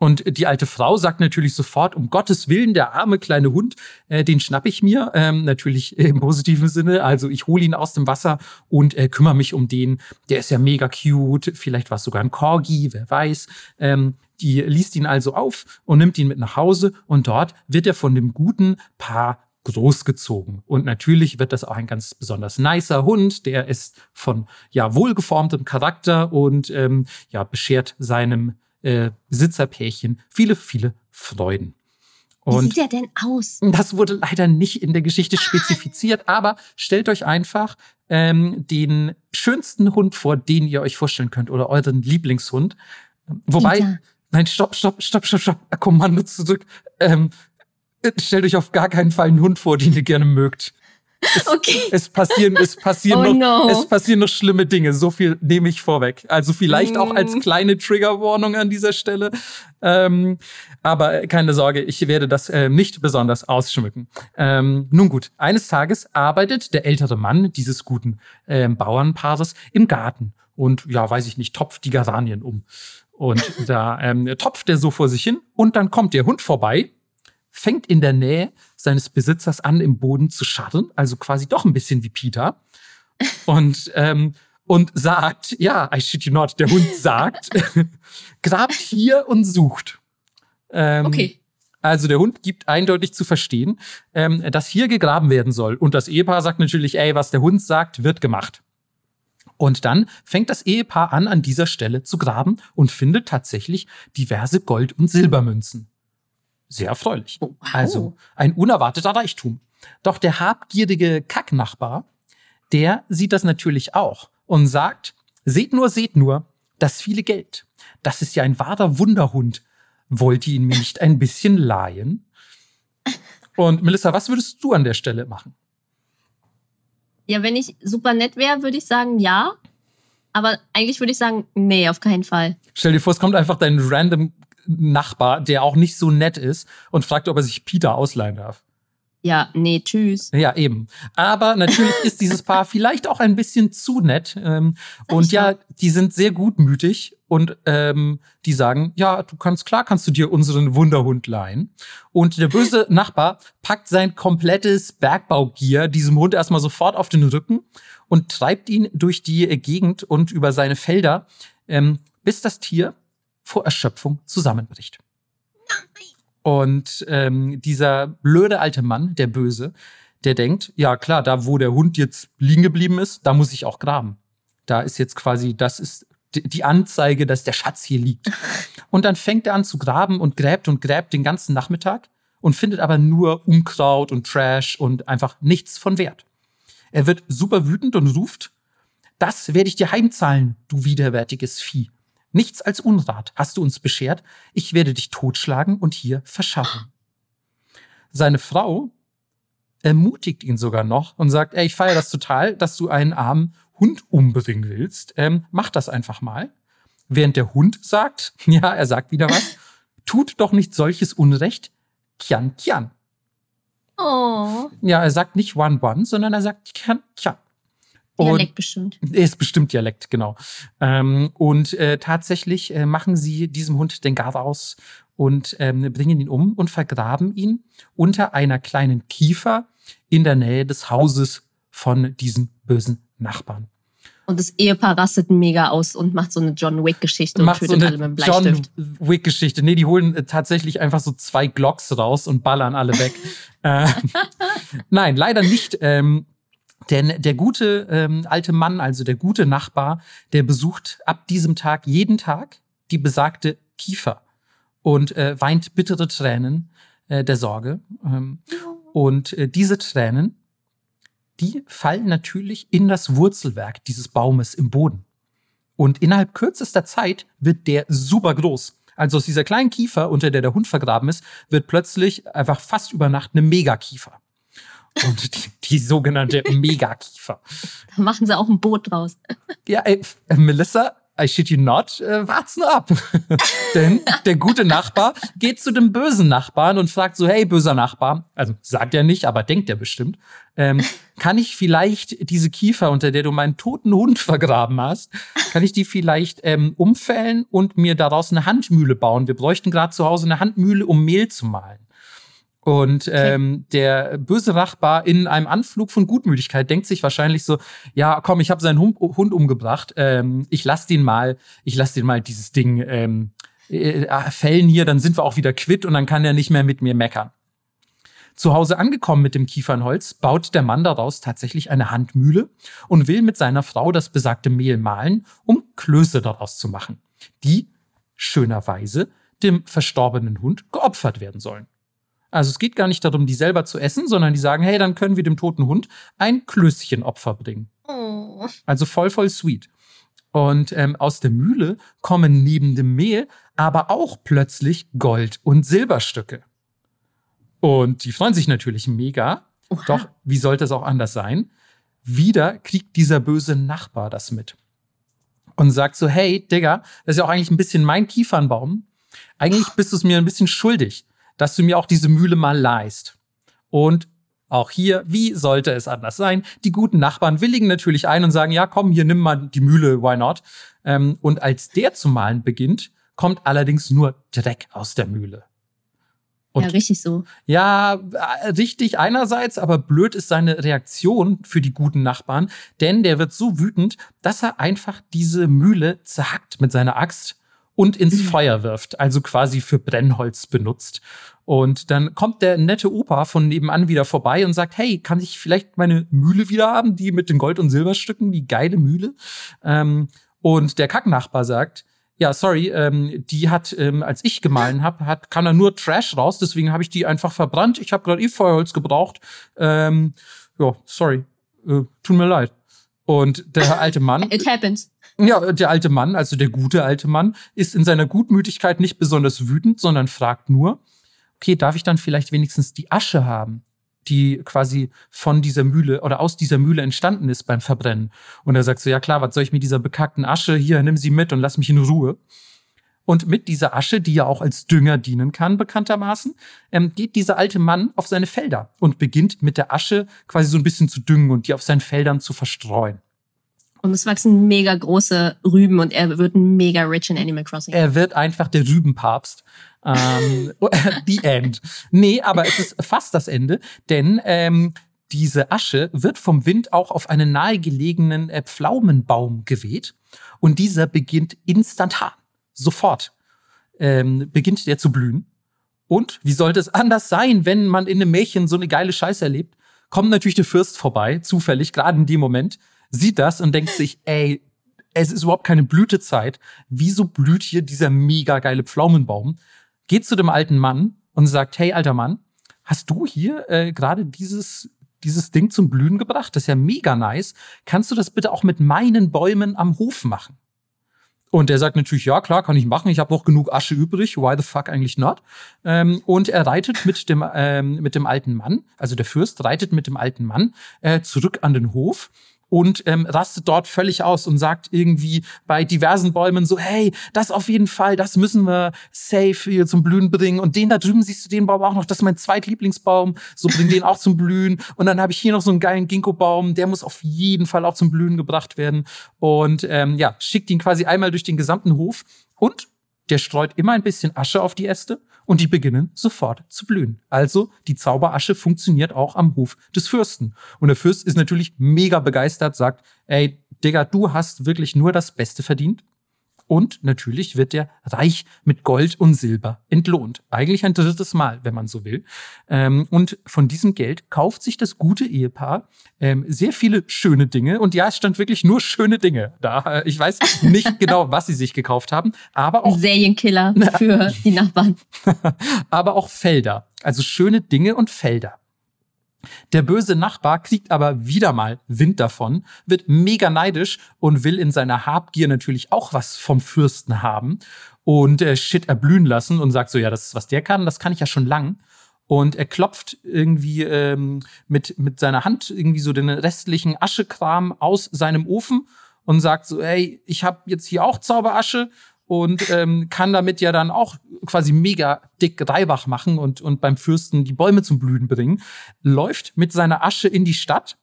Und die alte Frau sagt natürlich sofort, um Gottes Willen, der arme kleine Hund, äh, den schnapp ich mir, ähm, natürlich im positiven Sinne. Also ich hole ihn aus dem Wasser und äh, kümmere mich um den. Der ist ja mega cute, vielleicht war es sogar ein Corgi, wer weiß. Ähm, die liest ihn also auf und nimmt ihn mit nach Hause und dort wird er von dem guten Paar großgezogen. Und natürlich wird das auch ein ganz besonders nicer Hund. Der ist von ja wohlgeformtem Charakter und ähm, ja beschert seinem äh, Besitzerpärchen viele, viele Freuden. Und Wie sieht er denn aus? Das wurde leider nicht in der Geschichte spezifiziert, aber stellt euch einfach ähm, den schönsten Hund vor, den ihr euch vorstellen könnt oder euren Lieblingshund. Wobei, Peter. nein, stopp, stopp, stopp, stopp, stopp, Kommando zurück. Ähm, stellt euch auf gar keinen Fall einen Hund vor, den ihr gerne mögt. Es, Okay. es passieren, es passieren Oh noch, no. es passieren noch schlimme Dinge. So viel nehme ich vorweg. Also vielleicht auch als Mm. kleine Triggerwarnung an dieser Stelle. Ähm, aber keine Sorge, ich werde das äh, nicht besonders ausschmücken. Ähm, nun gut, eines Tages arbeitet der ältere Mann dieses guten ähm, Bauernpaares im Garten und ja, weiß ich nicht, topft die Geranien um. Und da ähm, topft er so vor sich hin und dann kommt der Hund vorbei, fängt in der Nähe seines Besitzers an, im Boden zu scharren, also quasi doch ein bisschen wie Peter. Und, ähm, und sagt, ja, I shit you not, der Hund sagt, grabt hier und sucht. Ähm, Okay. Also der Hund gibt eindeutig zu verstehen, ähm, dass hier gegraben werden soll. Und das Ehepaar sagt natürlich, ey, was der Hund sagt, wird gemacht. Und dann fängt das Ehepaar an, an dieser Stelle zu graben und findet tatsächlich diverse Gold- und Silbermünzen. Sehr erfreulich. Oh, wow. Also ein unerwarteter Reichtum. Doch der habgierige Kacknachbar, der sieht das natürlich auch und sagt, seht nur, seht nur, das viele Geld. Das ist ja ein wahrer Wunderhund. Wollt ihr ihn mir nicht ein bisschen leihen? Und Melissa, was würdest du an der Stelle machen? Ja, wenn ich super nett wäre, würde ich sagen ja. Aber eigentlich würde ich sagen, nee, auf keinen Fall. Stell dir vor, es kommt einfach dein random Nachbar, der auch nicht so nett ist und fragt, ob er sich Peter ausleihen darf. Ja, nee, tschüss. Ja, eben. Aber natürlich ist dieses Paar vielleicht auch ein bisschen zu nett. Ähm, und ja, die sind sehr gutmütig und ähm, die sagen, ja, du kannst, klar kannst du dir unseren Wunderhund leihen. Und der böse Nachbar packt sein komplettes Bergbaugier diesem Hund erstmal sofort auf den Rücken und treibt ihn durch die Gegend und über seine Felder, ähm, bis das Tier vor Erschöpfung zusammenbricht. Und ähm, dieser blöde alte Mann, der Böse, der denkt, ja klar, da wo der Hund jetzt liegen geblieben ist, da muss ich auch graben. Da ist jetzt quasi, das ist die- Anzeige, dass der Schatz hier liegt. Und dann fängt er an zu graben und gräbt und gräbt den ganzen Nachmittag und findet aber nur Unkraut und Trash und einfach nichts von Wert. Er wird super wütend und ruft, das werde ich dir heimzahlen, du widerwärtiges Vieh. Nichts als Unrat hast du uns beschert. Ich werde dich totschlagen und hier verscharren. Seine Frau ermutigt ihn sogar noch und sagt, ey, ich feiere das total, dass du einen armen Hund umbringen willst. Ähm, mach das einfach mal. Während der Hund sagt, ja, er sagt wieder was, tut doch nicht solches Unrecht, Kian Kian. Oh, Ja, er sagt nicht One One, sondern er sagt Kian Kian. Dialekt bestimmt. ist bestimmt Dialekt, genau. Ähm, und äh, tatsächlich äh, machen sie diesem Hund den Garaus und ähm, bringen ihn um und vergraben ihn unter einer kleinen Kiefer in der Nähe des Hauses von diesen bösen Nachbarn. Und das Ehepaar rastet mega aus und macht so eine John Wick-Geschichte und so tötet eine alle mit dem John Bleistift. Wick-Geschichte. Nee, die holen äh, tatsächlich einfach so zwei Glocks raus und ballern alle weg. äh, nein, leider nicht. Ähm, denn der gute ähm, alte Mann, also der gute Nachbar, der besucht ab diesem Tag jeden Tag die besagte Kiefer und äh, weint bittere Tränen äh, der Sorge. Ähm, und äh, diese Tränen, die fallen natürlich in das Wurzelwerk dieses Baumes im Boden. Und innerhalb kürzester Zeit wird der super groß. Also aus dieser kleinen Kiefer, unter der der Hund vergraben ist, wird plötzlich einfach fast über Nacht eine Megakiefer. Und die, die sogenannte Megakiefer. Da machen sie auch ein Boot draus. Ja, ey, äh, Melissa, I shit you not, äh, wart's nur ab. Denn der gute Nachbar geht zu dem bösen Nachbarn und fragt so, hey, böser Nachbar, also sagt er nicht, aber denkt er bestimmt, ähm, kann ich vielleicht diese Kiefer, unter der du meinen toten Hund vergraben hast, kann ich die vielleicht ähm, umfällen und mir daraus eine Handmühle bauen? Wir bräuchten gerade zu Hause eine Handmühle, um Mehl zu mahlen. Und ähm, der böse Nachbar in einem Anflug von Gutmütigkeit denkt sich wahrscheinlich so, ja, komm, ich habe seinen Hund, Hund umgebracht, ähm, ich lass den mal, ich lass den mal dieses Ding ähm, äh, fällen hier, dann sind wir auch wieder quitt und dann kann er nicht mehr mit mir meckern. Zu Hause angekommen mit dem Kiefernholz, baut der Mann daraus tatsächlich eine Handmühle und will mit seiner Frau das besagte Mehl mahlen, um Klöße daraus zu machen, die schönerweise dem verstorbenen Hund geopfert werden sollen. Also es geht gar nicht darum, die selber zu essen, sondern die sagen, hey, dann können wir dem toten Hund ein Klößchenopfer bringen. Oh. Also voll, voll sweet. Und ähm, aus der Mühle kommen neben dem Mehl aber auch plötzlich Gold- und Silberstücke. Und die freuen sich natürlich mega, Oha. Doch wie sollte es auch anders sein? Wieder kriegt dieser böse Nachbar das mit und sagt so, hey, Digga, das ist ja auch eigentlich ein bisschen mein Kiefernbaum. Eigentlich bist du es mir ein bisschen schuldig, dass du mir auch diese Mühle mal leist. Und auch hier, wie sollte es anders sein? Die guten Nachbarn willigen natürlich ein und sagen, ja, komm, hier nimm mal die Mühle, why not? Ähm, und als der zu malen beginnt, kommt allerdings nur Dreck aus der Mühle. Und ja, richtig so. Ja, äh, richtig einerseits, aber blöd ist seine Reaktion für die guten Nachbarn, denn der wird so wütend, dass er einfach diese Mühle zerhackt mit seiner Axt und ins mhm. Feuer wirft, also quasi für Brennholz benutzt. Und dann kommt der nette Opa von nebenan wieder vorbei und sagt, hey, kann ich vielleicht meine Mühle wieder haben, die mit den Gold- und Silberstücken, die geile Mühle? Ähm, und der Kacknachbar sagt, ja, sorry, ähm, die hat, ähm, als ich gemahlen habe, hat, kann da nur Trash raus, deswegen habe ich die einfach verbrannt. Ich habe gerade eh Feuerholz gebraucht. Ähm, ja, sorry, äh, tut mir leid. Und der alte Mann. It happens. Ja, der alte Mann, also der gute alte Mann, ist in seiner Gutmütigkeit nicht besonders wütend, sondern fragt nur, okay, darf ich dann vielleicht wenigstens die Asche haben? die quasi von dieser Mühle oder aus dieser Mühle entstanden ist beim Verbrennen. Und er sagt so, ja klar, was soll ich mit dieser bekackten Asche? Hier, nimm sie mit und lass mich in Ruhe. Und mit dieser Asche, die ja auch als Dünger dienen kann, bekanntermaßen, ähm, geht dieser alte Mann auf seine Felder und beginnt mit der Asche quasi so ein bisschen zu düngen und die auf seinen Feldern zu verstreuen. Und es wachsen mega große Rüben und er wird mega rich in Animal Crossing. Er wird einfach der Rübenpapst. Ähm, the End. Nee, aber es ist fast das Ende, denn ähm, diese Asche wird vom Wind auch auf einen nahegelegenen äh, Pflaumenbaum geweht und dieser beginnt instantan, sofort, ähm, beginnt der zu blühen. Und wie sollte es anders sein, wenn man in einem Märchen so eine geile Scheiße erlebt? Kommt natürlich der Fürst vorbei, zufällig, gerade in dem Moment, sieht das und denkt sich, ey, es ist überhaupt keine Blütezeit. Wieso blüht hier dieser mega geile Pflaumenbaum? Geht zu dem alten Mann und sagt, hey, alter Mann, hast du hier äh, gerade dieses, dieses Ding zum Blühen gebracht? Das ist ja mega nice. Kannst du das bitte auch mit meinen Bäumen am Hof machen? Und er sagt natürlich, ja, klar, kann ich machen. Ich habe noch genug Asche übrig. Why the fuck eigentlich not? Ähm, und er reitet mit dem, ähm, mit dem alten Mann, also der Fürst reitet mit dem alten Mann äh, zurück an den Hof und ähm, rastet dort völlig aus und sagt irgendwie bei diversen Bäumen so, hey, das auf jeden Fall, das müssen wir safe hier zum Blühen bringen. Und den da drüben siehst du den Baum auch noch, das ist mein zweitlieblingsbaum, so bring den auch zum Blühen. Und dann habe ich hier noch so einen geilen Ginkgo-Baum, der muss auf jeden Fall auch zum Blühen gebracht werden. Und ähm, ja, schickt ihn quasi einmal durch den gesamten Hof und der streut immer ein bisschen Asche auf die Äste und die beginnen sofort zu blühen. Also die Zauberasche funktioniert auch am Hof des Fürsten. Und der Fürst ist natürlich mega begeistert, sagt, ey, Digga, du hast wirklich nur das Beste verdient. Und natürlich wird er reich mit Gold und Silber entlohnt. Eigentlich ein drittes Mal, wenn man so will. Ähm, und von diesem Geld kauft sich das gute Ehepaar ähm, sehr viele schöne Dinge. Und ja, es stand wirklich nur schöne Dinge da. Ich weiß nicht genau, was sie sich gekauft haben, aber auch. Serienkiller für die Nachbarn. aber auch Felder. Also schöne Dinge und Felder. Der böse Nachbar kriegt aber wieder mal Wind davon, wird mega neidisch und will in seiner Habgier natürlich auch was vom Fürsten haben und äh, Shit erblühen lassen und sagt so, ja, das ist, was der kann, das kann ich ja schon lang. Und er klopft irgendwie ähm, mit, mit seiner Hand irgendwie so den restlichen Aschekram aus seinem Ofen und sagt so, hey, ich habe jetzt hier auch Zauberasche und ähm, kann damit ja dann auch quasi mega dick Reibach machen und, und beim Fürsten die Bäume zum Blühen bringen, läuft mit seiner Asche in die Stadt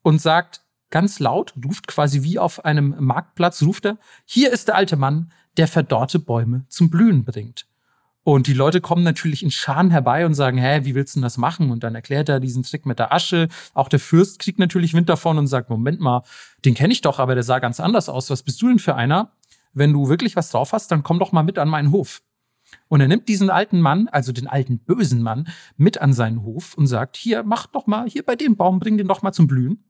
und sagt ganz laut, ruft quasi wie auf einem Marktplatz, ruft er, hier ist der alte Mann, der verdorrte Bäume zum Blühen bringt. Und die Leute kommen natürlich in Scharen herbei und sagen, hä, wie willst du denn das machen? Und dann erklärt er diesen Trick mit der Asche. Auch der Fürst kriegt natürlich Wind davon und sagt, Moment mal, den kenne ich doch, aber der sah ganz anders aus. Was bist du denn für einer? Wenn du wirklich was drauf hast, dann komm doch mal mit an meinen Hof. Und er nimmt diesen alten Mann, also den alten bösen Mann, mit an seinen Hof und sagt, hier, mach doch mal, hier bei dem Baum, bring den doch mal zum Blühen.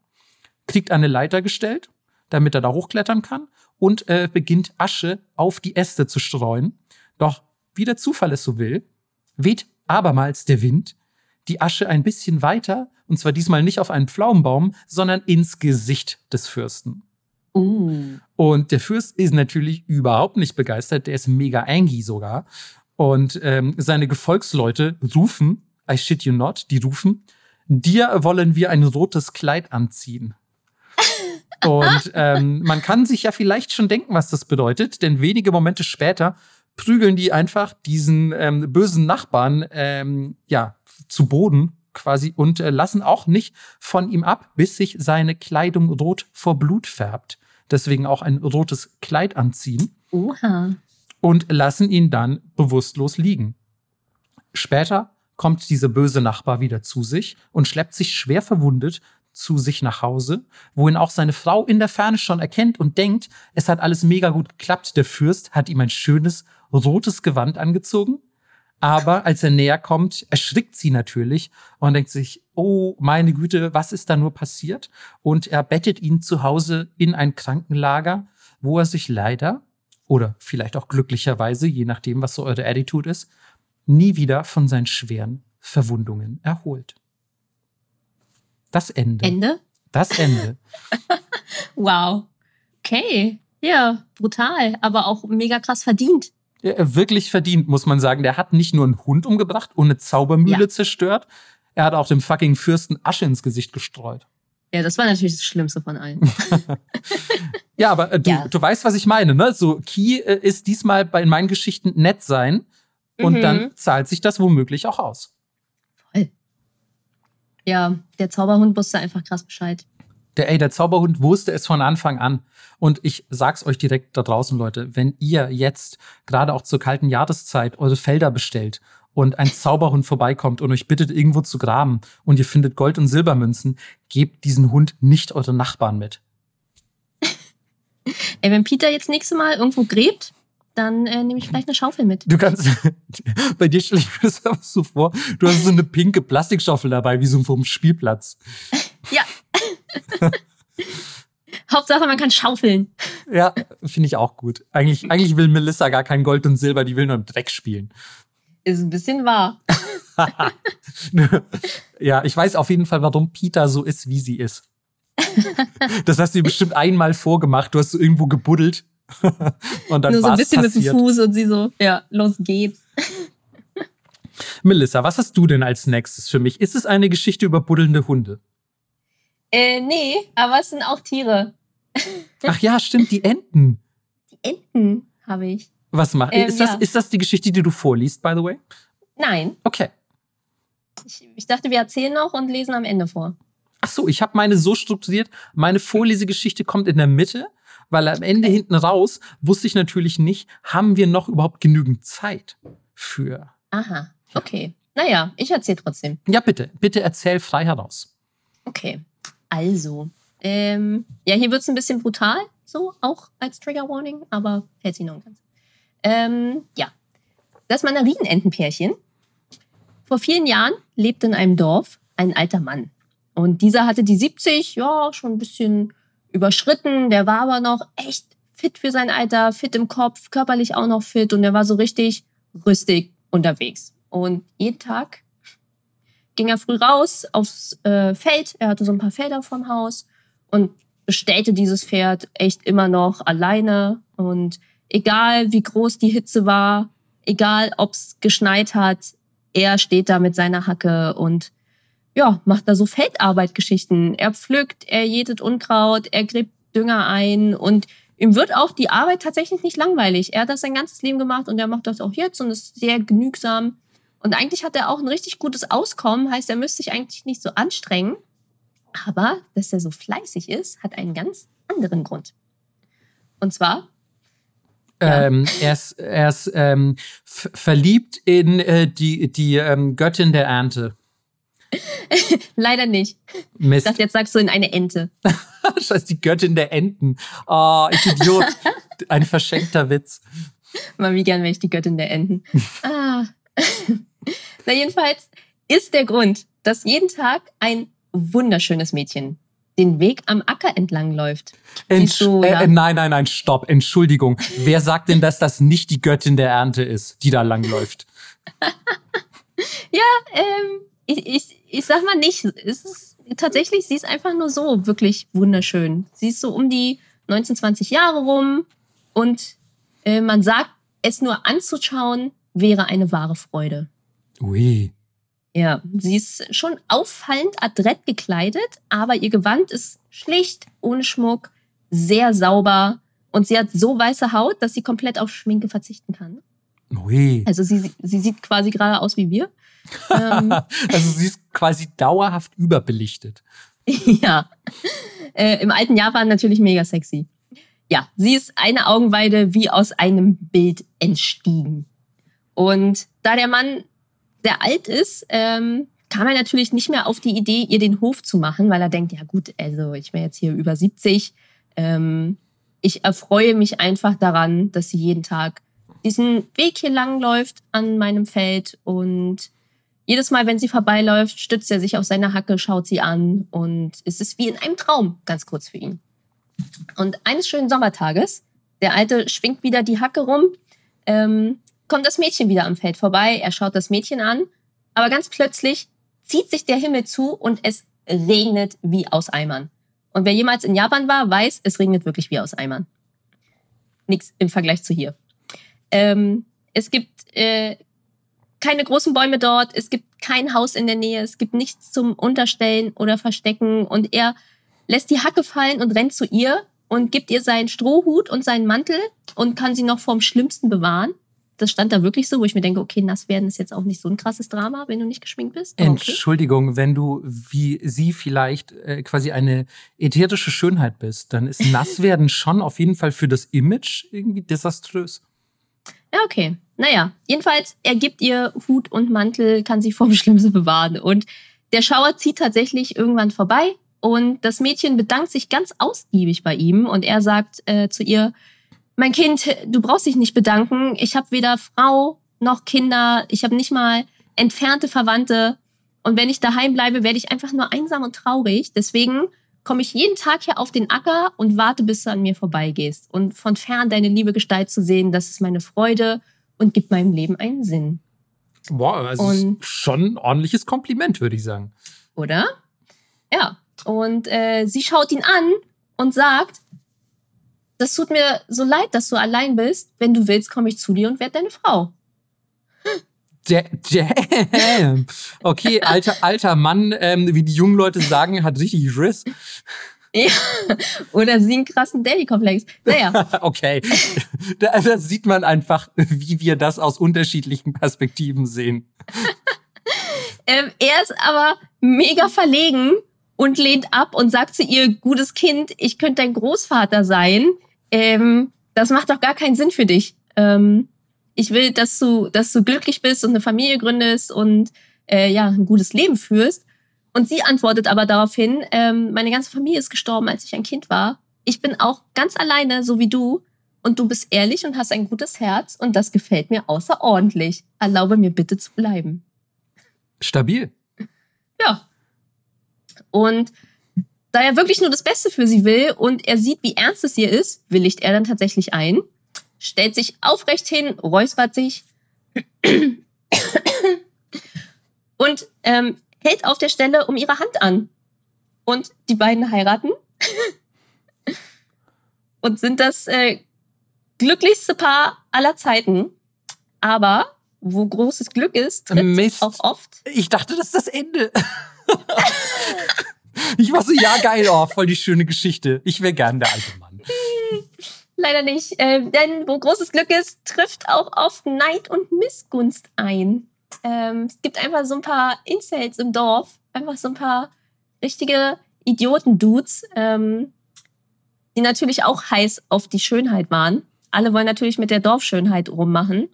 Kriegt eine Leiter gestellt, damit er da hochklettern kann und äh, beginnt Asche auf die Äste zu streuen. Doch wie der Zufall es so will, weht abermals der Wind die Asche ein bisschen weiter, und zwar diesmal nicht auf einen Pflaumenbaum, sondern ins Gesicht des Fürsten. Uh. Und der Fürst ist natürlich überhaupt nicht begeistert, der ist mega angry sogar. Und ähm, seine Gefolgsleute rufen, I shit you not, die rufen, dir wollen wir ein rotes Kleid anziehen. Und ähm, man kann sich ja vielleicht schon denken, was das bedeutet, denn wenige Momente später prügeln die einfach diesen ähm, bösen Nachbarn ähm, ja zu Boden quasi und äh, lassen auch nicht von ihm ab, bis sich seine Kleidung rot vor Blut färbt. Deswegen auch ein rotes Kleid anziehen. Oha. Und lassen ihn dann bewusstlos liegen. Später kommt dieser böse Nachbar wieder zu sich und schleppt sich schwer verwundet zu sich nach Hause, wohin auch seine Frau in der Ferne schon erkennt und denkt, es hat alles mega gut geklappt. Der Fürst hat ihm ein schönes rotes Gewand angezogen aber als er näher kommt, erschrickt sie natürlich und denkt sich, oh meine Güte, was ist da nur passiert? Und er bettet ihn zu Hause in ein Krankenlager, wo er sich leider oder vielleicht auch glücklicherweise, je nachdem, was so eure Attitude ist, nie wieder von seinen schweren Verwundungen erholt. Das Ende. Ende? Das Ende. wow. Okay. Ja, brutal, aber auch mega krass verdient wirklich verdient, muss man sagen. Der hat nicht nur einen Hund umgebracht und eine Zaubermühle ja. zerstört, er hat auch dem fucking Fürsten Asche ins Gesicht gestreut. Ja, das war natürlich das Schlimmste von allen. ja, aber äh, du, ja. du weißt, was ich meine, ne? So, Key äh, ist diesmal bei meinen Geschichten nett sein und mhm. dann zahlt sich das womöglich auch aus. Voll. Ja, der Zauberhund wusste einfach krass Bescheid. Der, ey, der Zauberhund wusste es von Anfang an. Und ich sag's euch direkt da draußen, Leute, wenn ihr jetzt gerade auch zur kalten Jahreszeit eure Felder bestellt und ein Zauberhund vorbeikommt und euch bittet, irgendwo zu graben und ihr findet Gold- und Silbermünzen, gebt diesen Hund nicht euren Nachbarn mit. Ey, wenn Peter jetzt nächste Mal irgendwo gräbt, dann äh, nehme ich vielleicht eine Schaufel mit. Du kannst, bei dir stelle ich mir das einfach so vor, du hast so eine pinke Plastikschaufel dabei, wie so vom Spielplatz. ja. Hauptsache, man kann schaufeln. Ja, finde ich auch gut. Eigentlich, eigentlich will Melissa gar kein Gold und Silber, die will nur im Dreck spielen. Ist ein bisschen wahr. ja, ich weiß auf jeden Fall, warum Peter so ist, wie sie ist. Das hast du dir bestimmt einmal vorgemacht. Du hast so irgendwo gebuddelt. Und dann Nur so ein bisschen passiert. mit dem Fuß und sie so, ja, los geht's. Melissa, was hast du denn als nächstes für mich? Ist es eine Geschichte über buddelnde Hunde? Äh, nee, aber es sind auch Tiere. Ach ja, stimmt, die Enten. Die Enten habe ich. Was macht? Ähm, ist, das, ja. ist das die Geschichte, die du vorliest, by the way? Nein. Okay. Ich, ich dachte, wir erzählen noch und lesen am Ende vor. Ach so, ich habe meine so strukturiert. Meine Vorlesegeschichte kommt in der Mitte, weil am Ende hinten raus wusste ich natürlich nicht, haben wir noch überhaupt genügend Zeit für. Aha, okay. Naja, ich erzähle trotzdem. Ja, bitte, bitte erzähl frei heraus. Okay. Also, ähm, ja, hier wird es ein bisschen brutal, so auch als Trigger Warning, aber hält sich noch ein ganz. Ähm, ja, das Mandarinentenpärchen. Vor vielen Jahren lebte in einem Dorf ein alter Mann. Und dieser hatte die 70, ja, schon ein bisschen überschritten. Der war aber noch echt fit für sein Alter, fit im Kopf, körperlich auch noch fit und der war so richtig rüstig unterwegs. Und jeden Tag ging er früh raus aufs äh, Feld. Er hatte so ein paar Felder vorm Haus und bestellte dieses Pferd echt immer noch alleine. Und egal wie groß die Hitze war, egal ob's geschneit hat, er steht da mit seiner Hacke und ja, macht da so Feldarbeitgeschichten. Er pflückt, er jätet Unkraut, er gräbt Dünger ein und ihm wird auch die Arbeit tatsächlich nicht langweilig. Er hat das sein ganzes Leben gemacht und er macht das auch jetzt und ist sehr genügsam. Und eigentlich hat er auch ein richtig gutes Auskommen, heißt, er müsste sich eigentlich nicht so anstrengen. Aber dass er so fleißig ist, hat einen ganz anderen Grund. Und zwar. Ähm, er ist, er ist ähm, verliebt in äh, die, die ähm, Göttin der Ernte. Leider nicht. Mist. Das jetzt sagst du in eine Ente. Scheiß die Göttin der Enten. Oh, ich Idiot. Ein verschenkter Witz. Mal wie gern wäre ich die Göttin der Enten. ah. Na, jedenfalls ist der Grund, dass jeden Tag ein wunderschönes Mädchen den Weg am Acker entlang läuft. Entsch so, äh, nein, nein, nein, stopp. Entschuldigung. Wer sagt denn, dass das nicht die Göttin der Ernte ist, die da langläuft? ja, ähm, ich, ich, ich sag mal nicht. Es ist tatsächlich, sie ist einfach nur so wirklich wunderschön. Sie ist so um die 19, 20 Jahre rum und äh, man sagt, es nur anzuschauen wäre eine wahre Freude. Ui. Ja, sie ist schon auffallend adrett gekleidet, aber ihr Gewand ist schlicht, ohne Schmuck, sehr sauber und sie hat so weiße Haut, dass sie komplett auf Schminke verzichten kann. Ui. Also sie, sie sieht quasi gerade aus wie wir. ähm, also sie ist quasi dauerhaft überbelichtet. ja. Äh, Im alten Japan natürlich mega sexy. Ja, sie ist eine Augenweide wie aus einem Bild entstiegen. Und da der Mann sehr alt ist, ähm, kam er natürlich nicht mehr auf die Idee, ihr den Hof zu machen, weil er denkt, ja gut, also ich bin jetzt hier über 70. Ähm, ich erfreue mich einfach daran, dass sie jeden Tag diesen Weg hier lang läuft an meinem Feld und jedes Mal, wenn sie vorbeiläuft, stützt er sich auf seine Hacke, schaut sie an und es ist wie in einem Traum, ganz kurz für ihn. Und eines schönen Sommertages, der Alte schwingt wieder die Hacke rum, ähm, kommt das Mädchen wieder am Feld vorbei, er schaut das Mädchen an, aber ganz plötzlich zieht sich der Himmel zu und es regnet wie aus Eimern. Und wer jemals in Japan war, weiß, es regnet wirklich wie aus Eimern. Nichts im Vergleich zu hier. Ähm, es gibt äh, keine großen Bäume dort, es gibt kein Haus in der Nähe, es gibt nichts zum Unterstellen oder Verstecken und er lässt die Hacke fallen und rennt zu ihr und gibt ihr seinen Strohhut und seinen Mantel und kann sie noch vorm Schlimmsten bewahren. Das stand da wirklich so, wo ich mir denke, okay, nass werden ist jetzt auch nicht so ein krasses Drama, wenn du nicht geschminkt bist. Okay. Entschuldigung, wenn du wie sie vielleicht äh, quasi eine ätherische Schönheit bist, dann ist nass werden schon auf jeden Fall für das Image irgendwie desaströs. Ja, okay. Naja, jedenfalls, er gibt ihr Hut und Mantel, kann sie vor dem Schlimmsten bewahren. Und der Schauer zieht tatsächlich irgendwann vorbei und das Mädchen bedankt sich ganz ausgiebig bei ihm und er sagt äh, zu ihr, mein Kind, du brauchst dich nicht bedanken. Ich habe weder Frau noch Kinder, ich habe nicht mal entfernte Verwandte. Und wenn ich daheim bleibe, werde ich einfach nur einsam und traurig. Deswegen komme ich jeden Tag hier auf den Acker und warte, bis du an mir vorbeigehst. Und von fern deine liebe Gestalt zu sehen, das ist meine Freude und gibt meinem Leben einen Sinn. Wow, also und, schon ein ordentliches Kompliment, würde ich sagen. Oder? Ja. Und äh, sie schaut ihn an und sagt, das tut mir so leid, dass du allein bist. Wenn du willst, komme ich zu dir und werde deine Frau. Damn. Okay, alter, alter Mann, ähm, wie die jungen Leute sagen, hat richtig Riss. Ja. Oder sie einen krassen Daddy-Komplex. Naja. okay. Da, da, sieht man einfach, wie wir das aus unterschiedlichen Perspektiven sehen. ähm, er ist aber mega verlegen und lehnt ab und sagt zu ihr, gutes Kind, ich könnte dein Großvater sein. Ähm, das macht doch gar keinen Sinn für dich. Ähm, ich will, dass du, dass du glücklich bist und eine Familie gründest und äh, ja, ein gutes Leben führst. Und sie antwortet aber daraufhin, ähm, meine ganze Familie ist gestorben, als ich ein Kind war. Ich bin auch ganz alleine, so wie du. Und du bist ehrlich und hast ein gutes Herz und das gefällt mir außerordentlich. Erlaube mir bitte zu bleiben. Stabil. Ja. Und da er wirklich nur das Beste für sie will und er sieht, wie ernst es ihr ist, willigt er dann tatsächlich ein stellt sich aufrecht hin, räuspert sich und ähm, hält auf der Stelle um ihre Hand an. Und die beiden heiraten und sind das äh, glücklichste Paar aller Zeiten. Aber wo großes Glück ist, tritt Mist. auch oft. Ich dachte, das ist das Ende. ich war so, ja geil, oh, voll die schöne Geschichte. Ich wäre gern der alte Mann. Leider nicht. Äh, denn wo großes Glück ist, trifft auch oft Neid und Missgunst ein. Ähm, es gibt einfach so ein paar Incels im Dorf. Einfach so ein paar richtige Idioten-Dudes, ähm, die natürlich auch heiß auf die Schönheit waren. Alle wollen natürlich mit der Dorfschönheit rummachen.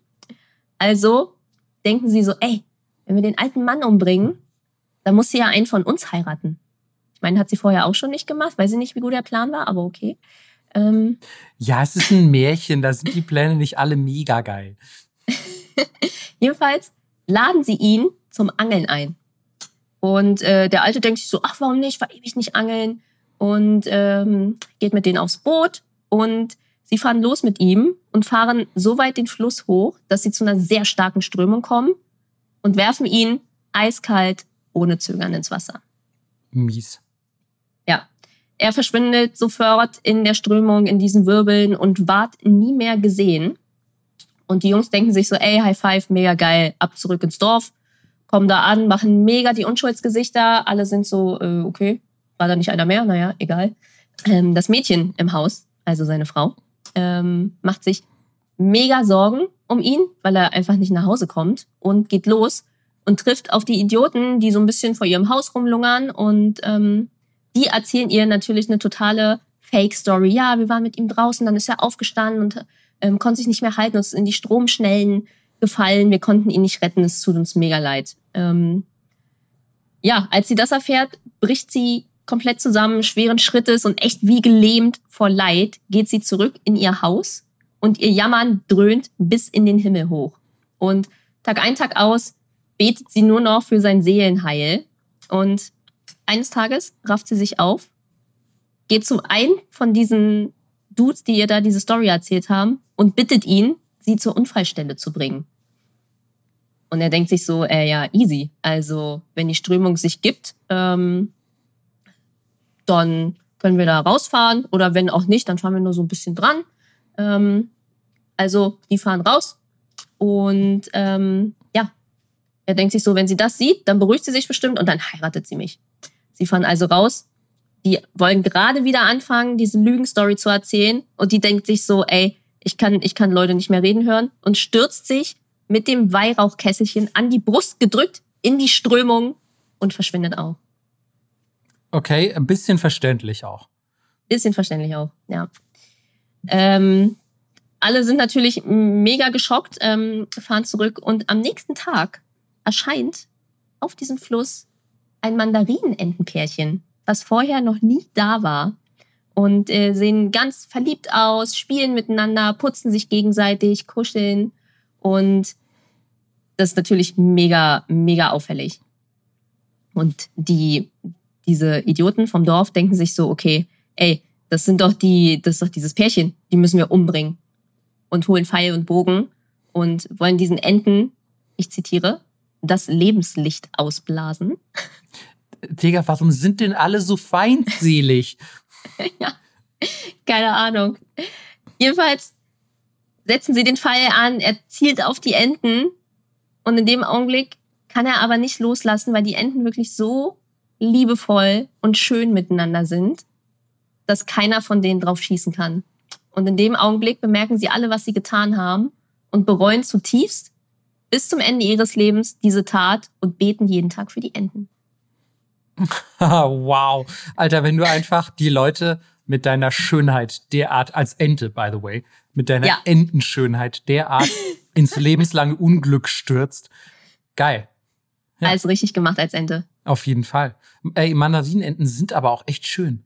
Also denken sie so, ey, wenn wir den alten Mann umbringen, dann muss sie ja einen von uns heiraten. Meine, hat sie vorher auch schon nicht gemacht, weiß ich nicht, wie gut der Plan war, aber okay. Ähm, ja, es ist ein Märchen, da sind die Pläne nicht alle mega geil. Jedenfalls laden sie ihn zum Angeln ein. Und äh, der Alte denkt sich so, ach, warum nicht, war ewig nicht angeln. Und ähm, geht mit denen aufs Boot und sie fahren los mit ihm und fahren so weit den Fluss hoch, dass sie zu einer sehr starken Strömung kommen und werfen ihn eiskalt ohne Zögern ins Wasser. Mies. Er verschwindet sofort in der Strömung, in diesen Wirbeln und ward nie mehr gesehen. Und die Jungs denken sich so, ey, High Five, mega geil, ab zurück ins Dorf, kommen da an, machen mega die Unschuldsgesichter. Alle sind so, äh, okay, war da nicht einer mehr? Naja, egal. Ähm, das Mädchen im Haus, also seine Frau, ähm, macht sich mega Sorgen um ihn, weil er einfach nicht nach Hause kommt und geht los und trifft auf die Idioten, die so ein bisschen vor ihrem Haus rumlungern und ähm, die erzählen ihr natürlich eine totale Fake-Story. Ja, wir waren mit ihm draußen, dann ist er aufgestanden und ähm, konnte sich nicht mehr halten, uns in die Stromschnellen gefallen, wir konnten ihn nicht retten, es tut uns mega leid. Ähm, ja, als sie das erfährt, bricht sie komplett zusammen, schweren Schrittes und echt wie gelähmt vor Leid geht sie zurück in ihr Haus und ihr Jammern dröhnt bis in den Himmel hoch. Und Tag ein, Tag aus betet sie nur noch für sein Seelenheil. Und eines Tages rafft sie sich auf, geht zu einem von diesen Dudes, die ihr da diese Story erzählt haben, und bittet ihn, sie zur Unfallstelle zu bringen. Und er denkt sich so, äh, ja, easy. Also, wenn die Strömung sich gibt, ähm, dann können wir da rausfahren. Oder wenn auch nicht, dann fahren wir nur so ein bisschen dran. Ähm, also, die fahren raus. Und ähm, ja, er denkt sich so, wenn sie das sieht, dann beruhigt sie sich bestimmt und dann heiratet sie mich. Sie fahren also raus. Die wollen gerade wieder anfangen, diese Lügenstory zu erzählen. Und die denkt sich so, ey, ich kann, ich kann Leute nicht mehr reden hören und stürzt sich mit dem Weihrauchkesselchen an die Brust gedrückt in die Strömung und verschwindet auch. Okay, ein bisschen verständlich auch. Bisschen verständlich auch, ja. Ähm, alle sind natürlich mega geschockt, ähm, fahren zurück und am nächsten Tag erscheint auf diesem Fluss ein Mandarinenentenpärchen, was vorher noch nie da war und äh, sehen ganz verliebt aus, spielen miteinander, putzen sich gegenseitig, kuscheln und das ist natürlich mega, mega auffällig. Und die, diese Idioten vom Dorf denken sich so, okay, ey, das sind doch die, das ist doch dieses Pärchen, die müssen wir umbringen. Und holen Pfeil und Bogen und wollen diesen Enten, ich zitiere, das Lebenslicht ausblasen. Digga, warum sind denn alle so feindselig? ja, keine Ahnung. Jedenfalls setzen sie den Pfeil an, er zielt auf die Enten und in dem Augenblick kann er aber nicht loslassen, weil die Enten wirklich so liebevoll und schön miteinander sind, dass keiner von denen drauf schießen kann. Und in dem Augenblick bemerken sie alle, was sie getan haben und bereuen zutiefst bis zum Ende ihres Lebens diese Tat und beten jeden Tag für die Enten. wow. Alter, wenn du einfach die Leute mit deiner Schönheit derart, als Ente, by the way, mit deiner ja. Entenschönheit derart ins lebenslange Unglück stürzt. Geil. Ja. Alles richtig gemacht als Ente. Auf jeden Fall. Ey, Mandarinenten sind aber auch echt schön.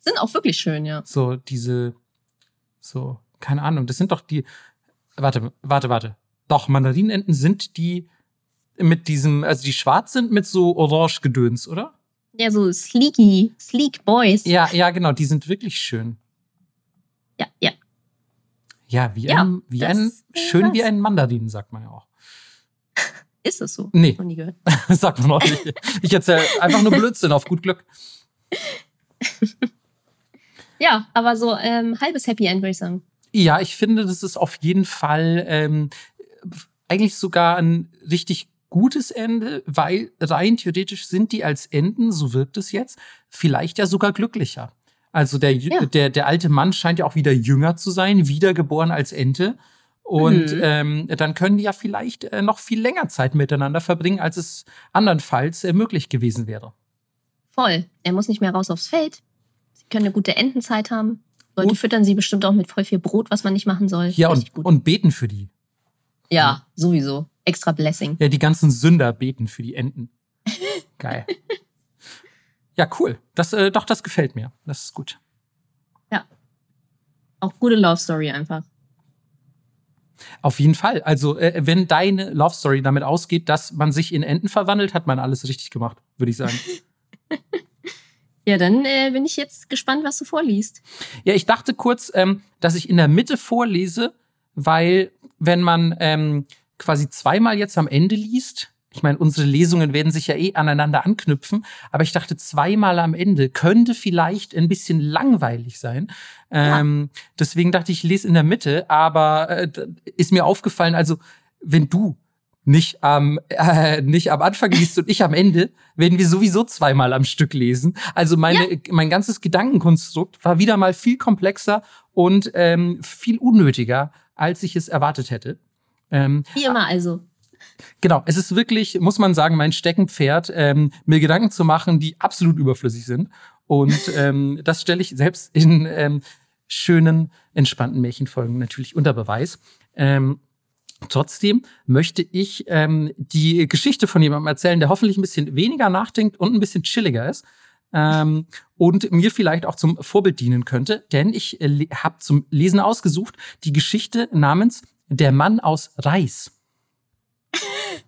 Sind auch wirklich schön, ja. So diese, so, keine Ahnung, das sind doch die, warte, warte, warte. Doch, Mandarinenten sind die mit diesem, also die schwarz sind mit so Orange-Gedöns, oder? Ja, so sleeky, sleek Boys. Ja, ja, genau, die sind wirklich schön. Ja, ja. Ja, wie ja, ein, wie ein, schön wie ein Mandarin, sagt man ja auch. Ist das so? Nee. nie gehört. sagt man auch nicht. Ich erzähle einfach nur Blödsinn auf gut Glück. ja, aber so ähm, halbes Happy End, würde ich sagen. Ja, ich finde, das ist auf jeden Fall ähm, eigentlich sogar ein richtig gutes Ende, weil rein theoretisch sind die als Enden, so wirkt es jetzt, vielleicht ja sogar glücklicher. Also der, ja. der, der alte Mann scheint ja auch wieder jünger zu sein, wiedergeboren als Ente. Und mhm. ähm, dann können die ja vielleicht äh, noch viel länger Zeit miteinander verbringen, als es andernfalls äh, möglich gewesen wäre. Voll. Er muss nicht mehr raus aufs Feld. Sie können eine gute Entenzeit haben. Leute und, füttern sie bestimmt auch mit voll viel Brot, was man nicht machen soll. Ja, und, und beten für die. Ja, sowieso. Extra Blessing. Ja, die ganzen Sünder beten für die Enten. Geil. Ja, cool. Das, äh, doch, das gefällt mir. Das ist gut. Ja. Auch gute Love Story einfach. Auf jeden Fall. Also, äh, wenn deine Love Story damit ausgeht, dass man sich in Enten verwandelt, hat man alles richtig gemacht, würde ich sagen. ja, dann äh, bin ich jetzt gespannt, was du vorliest. Ja, ich dachte kurz, ähm, dass ich in der Mitte vorlese, weil wenn man ähm, quasi zweimal jetzt am Ende liest, ich meine, unsere Lesungen werden sich ja eh aneinander anknüpfen, aber ich dachte, zweimal am Ende könnte vielleicht ein bisschen langweilig sein. Ja. Ähm, deswegen dachte ich, ich lese in der Mitte, aber äh, ist mir aufgefallen, also wenn du nicht am, äh, nicht am Anfang liest und ich am Ende, werden wir sowieso zweimal am Stück lesen. Also meine, ja. mein ganzes Gedankenkonstrukt war wieder mal viel komplexer und ähm, viel unnötiger, als ich es erwartet hätte. Ähm, Wie immer also. Genau, es ist wirklich, muss man sagen, mein Steckenpferd, ähm, mir Gedanken zu machen, die absolut überflüssig sind. Und ähm, das stelle ich selbst in ähm, schönen, entspannten Märchenfolgen natürlich unter Beweis. Ähm, Trotzdem möchte ich ähm, die Geschichte von jemandem erzählen, der hoffentlich ein bisschen weniger nachdenkt und ein bisschen chilliger ist. Ähm, und mir vielleicht auch zum Vorbild dienen könnte, denn ich äh, habe zum Lesen ausgesucht die Geschichte namens Der Mann aus Reis.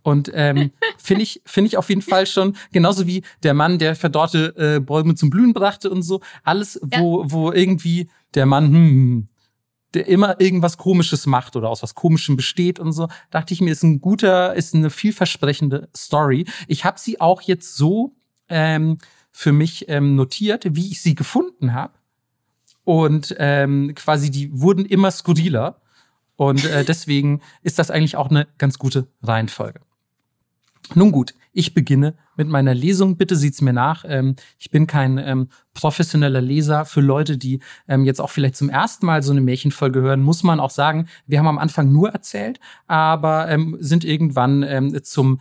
Und ähm, finde ich, finde ich auf jeden Fall schon, genauso wie der Mann, der verdorrte äh, Bäume zum Blühen brachte und so, alles, wo, ja. wo irgendwie der Mann, hm, hm, der immer irgendwas Komisches macht oder aus was Komischem besteht und so, dachte ich mir, ist ein guter, ist eine vielversprechende Story. Ich habe sie auch jetzt so ähm, für mich ähm, notiert, wie ich sie gefunden habe. Und ähm, quasi die wurden immer skurriler. Und äh, deswegen ist das eigentlich auch eine ganz gute Reihenfolge. Nun gut, ich beginne mit meiner Lesung. Bitte sieht's mir nach. Ähm, ich bin kein ähm, professioneller Leser. Für Leute, die ähm, jetzt auch vielleicht zum ersten Mal so eine Märchenfolge hören, muss man auch sagen, wir haben am Anfang nur erzählt, aber ähm, sind irgendwann ähm, zum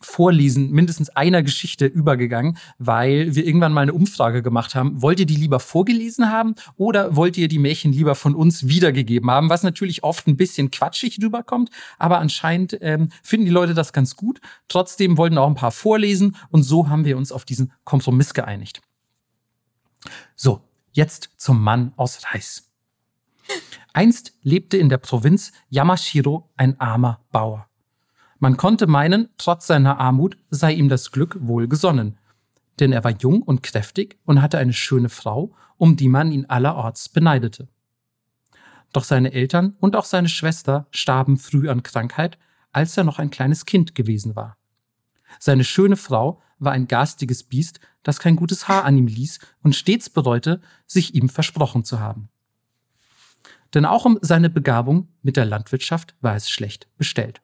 Vorlesen mindestens einer Geschichte übergegangen, weil wir irgendwann mal eine Umfrage gemacht haben. Wollt ihr die lieber vorgelesen haben oder wollt ihr die Märchen lieber von uns wiedergegeben haben? Was natürlich oft ein bisschen quatschig rüberkommt, aber anscheinend ähm, finden die Leute das ganz gut. Trotzdem wollten auch ein paar vorlesen und so haben wir uns auf diesen Kompromiss geeinigt. So, jetzt zum Mann aus Reis. Einst lebte in der Provinz Yamashiro ein armer Bauer. Man konnte meinen, trotz seiner Armut sei ihm das Glück wohlgesonnen. Denn er war jung und kräftig und hatte eine schöne Frau, um die man ihn allerorts beneidete. Doch seine Eltern und auch seine Schwester starben früh an Krankheit, als er noch ein kleines Kind gewesen war. Seine schöne Frau war ein garstiges Biest, das kein gutes Haar an ihm ließ und stets bereute, sich ihm versprochen zu haben. Denn auch um seine Begabung mit der Landwirtschaft war es schlecht bestellt.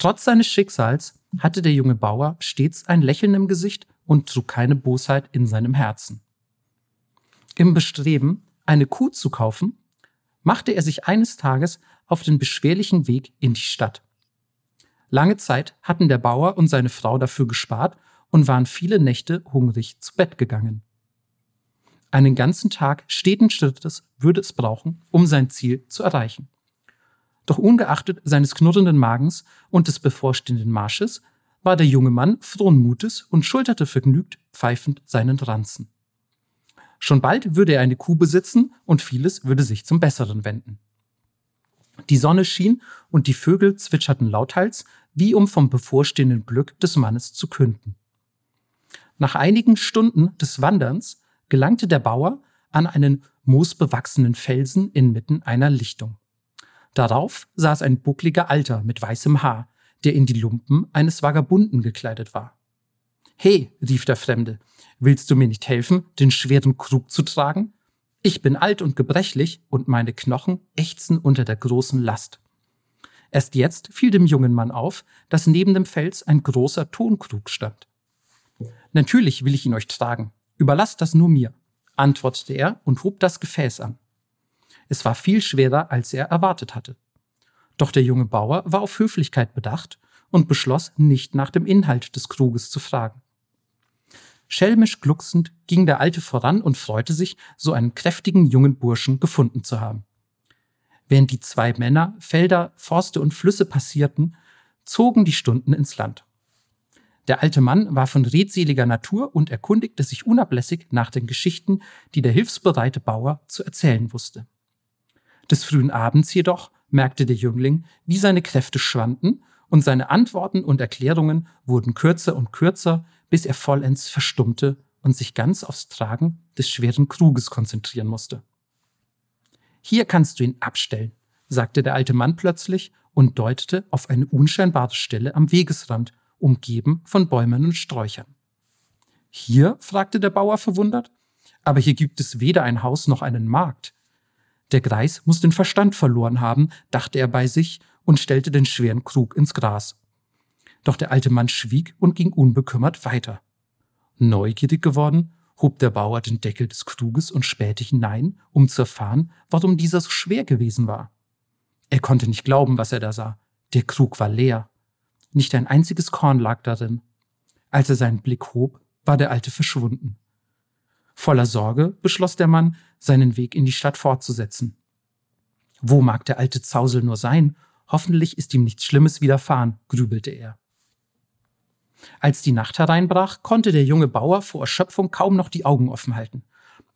Trotz seines Schicksals hatte der junge Bauer stets ein Lächeln im Gesicht und trug keine Bosheit in seinem Herzen. Im Bestreben, eine Kuh zu kaufen, machte er sich eines Tages auf den beschwerlichen Weg in die Stadt. Lange Zeit hatten der Bauer und seine Frau dafür gespart und waren viele Nächte hungrig zu Bett gegangen. Einen ganzen Tag steten Schrittes würde es brauchen, um sein Ziel zu erreichen. Doch ungeachtet seines knurrenden Magens und des bevorstehenden Marsches war der junge Mann frohen Mutes und schulterte vergnügt pfeifend seinen Ranzen. Schon bald würde er eine Kuh besitzen und vieles würde sich zum Besseren wenden. Die Sonne schien und die Vögel zwitscherten lauthals, wie um vom bevorstehenden Glück des Mannes zu künden. Nach einigen Stunden des Wanderns gelangte der Bauer an einen moosbewachsenen Felsen inmitten einer Lichtung. Darauf saß ein buckliger Alter mit weißem Haar, der in die Lumpen eines Vagabunden gekleidet war. He, rief der Fremde, willst du mir nicht helfen, den schweren Krug zu tragen? Ich bin alt und gebrechlich und meine Knochen ächzen unter der großen Last. Erst jetzt fiel dem jungen Mann auf, dass neben dem Fels ein großer Tonkrug stand. Natürlich will ich ihn euch tragen. Überlasst das nur mir, antwortete er und hob das Gefäß an. Es war viel schwerer, als er erwartet hatte. Doch der junge Bauer war auf Höflichkeit bedacht und beschloss, nicht nach dem Inhalt des Kruges zu fragen. Schelmisch glucksend ging der Alte voran und freute sich, so einen kräftigen jungen Burschen gefunden zu haben. Während die zwei Männer Felder, Forste und Flüsse passierten, zogen die Stunden ins Land. Der alte Mann war von redseliger Natur und erkundigte sich unablässig nach den Geschichten, die der hilfsbereite Bauer zu erzählen wusste. Des frühen Abends jedoch merkte der Jüngling, wie seine Kräfte schwanden, und seine Antworten und Erklärungen wurden kürzer und kürzer, bis er vollends verstummte und sich ganz aufs Tragen des schweren Kruges konzentrieren musste. Hier kannst du ihn abstellen, sagte der alte Mann plötzlich und deutete auf eine unscheinbare Stelle am Wegesrand, umgeben von Bäumen und Sträuchern. Hier? fragte der Bauer verwundert. Aber hier gibt es weder ein Haus noch einen Markt. Der Greis muss den Verstand verloren haben, dachte er bei sich und stellte den schweren Krug ins Gras. Doch der alte Mann schwieg und ging unbekümmert weiter. Neugierig geworden, hob der Bauer den Deckel des Kruges und spähte hinein, um zu erfahren, warum dieser so schwer gewesen war. Er konnte nicht glauben, was er da sah. Der Krug war leer. Nicht ein einziges Korn lag darin. Als er seinen Blick hob, war der Alte verschwunden. Voller Sorge beschloss der Mann, seinen Weg in die Stadt fortzusetzen. Wo mag der alte Zausel nur sein? Hoffentlich ist ihm nichts Schlimmes widerfahren, grübelte er. Als die Nacht hereinbrach, konnte der junge Bauer vor Erschöpfung kaum noch die Augen offen halten.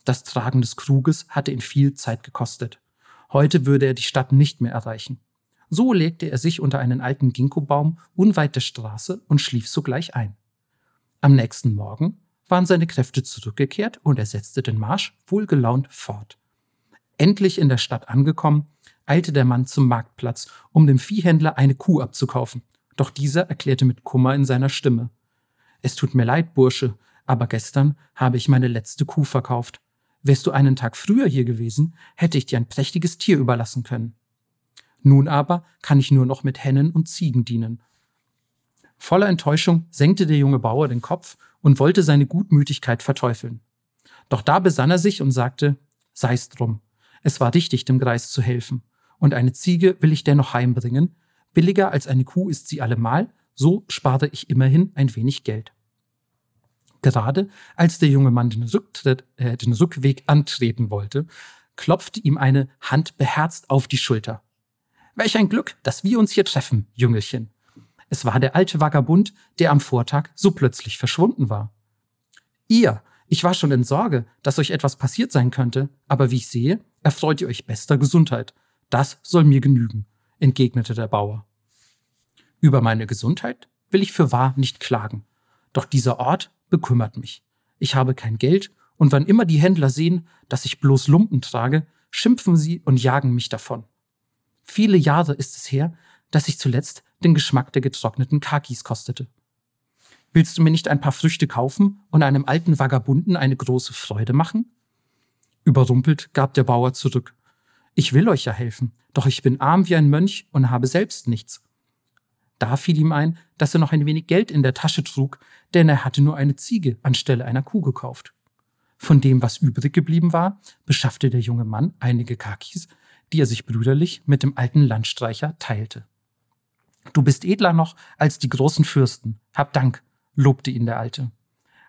Das Tragen des Kruges hatte ihn viel Zeit gekostet. Heute würde er die Stadt nicht mehr erreichen. So legte er sich unter einen alten Ginkgobaum unweit der Straße und schlief sogleich ein. Am nächsten Morgen waren seine Kräfte zurückgekehrt und er setzte den Marsch wohlgelaunt fort. Endlich in der Stadt angekommen, eilte der Mann zum Marktplatz, um dem Viehhändler eine Kuh abzukaufen. Doch dieser erklärte mit Kummer in seiner Stimme Es tut mir leid, Bursche, aber gestern habe ich meine letzte Kuh verkauft. Wärst du einen Tag früher hier gewesen, hätte ich dir ein prächtiges Tier überlassen können. Nun aber kann ich nur noch mit Hennen und Ziegen dienen. Voller Enttäuschung senkte der junge Bauer den Kopf und wollte seine Gutmütigkeit verteufeln. Doch da besann er sich und sagte, sei's drum. Es war richtig, dem Greis zu helfen. Und eine Ziege will ich dennoch heimbringen, Billiger als eine Kuh ist sie allemal, so spare ich immerhin ein wenig Geld. Gerade als der junge Mann den, Rücktritt, äh, den Rückweg antreten wollte, klopfte ihm eine Hand beherzt auf die Schulter. Welch ein Glück, dass wir uns hier treffen, Jüngelchen. Es war der alte Vagabund, der am Vortag so plötzlich verschwunden war. Ihr, ich war schon in Sorge, dass euch etwas passiert sein könnte, aber wie ich sehe, erfreut ihr euch bester Gesundheit. Das soll mir genügen entgegnete der Bauer. Über meine Gesundheit will ich für wahr nicht klagen. Doch dieser Ort bekümmert mich. Ich habe kein Geld, und wann immer die Händler sehen, dass ich bloß Lumpen trage, schimpfen sie und jagen mich davon. Viele Jahre ist es her, dass ich zuletzt den Geschmack der getrockneten Kakis kostete. Willst du mir nicht ein paar Früchte kaufen und einem alten Vagabunden eine große Freude machen? Überrumpelt gab der Bauer zurück. Ich will euch ja helfen, doch ich bin arm wie ein Mönch und habe selbst nichts. Da fiel ihm ein, dass er noch ein wenig Geld in der Tasche trug, denn er hatte nur eine Ziege anstelle einer Kuh gekauft. Von dem, was übrig geblieben war, beschaffte der junge Mann einige Kakis, die er sich brüderlich mit dem alten Landstreicher teilte. Du bist edler noch als die großen Fürsten. Hab Dank, lobte ihn der Alte.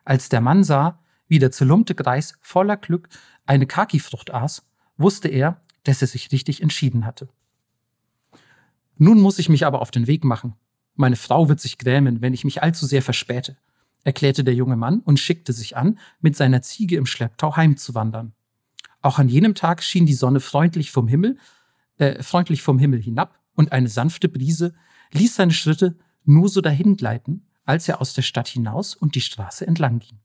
Als der Mann sah, wie der zerlumpte Greis voller Glück eine Kakifrucht aß, wusste er, dass er sich richtig entschieden hatte. Nun muss ich mich aber auf den Weg machen. Meine Frau wird sich grämen, wenn ich mich allzu sehr verspäte, erklärte der junge Mann und schickte sich an, mit seiner Ziege im Schlepptau heimzuwandern. Auch an jenem Tag schien die Sonne freundlich vom Himmel, äh, freundlich vom Himmel hinab und eine sanfte Brise ließ seine Schritte nur so dahingleiten, als er aus der Stadt hinaus und die Straße entlang ging.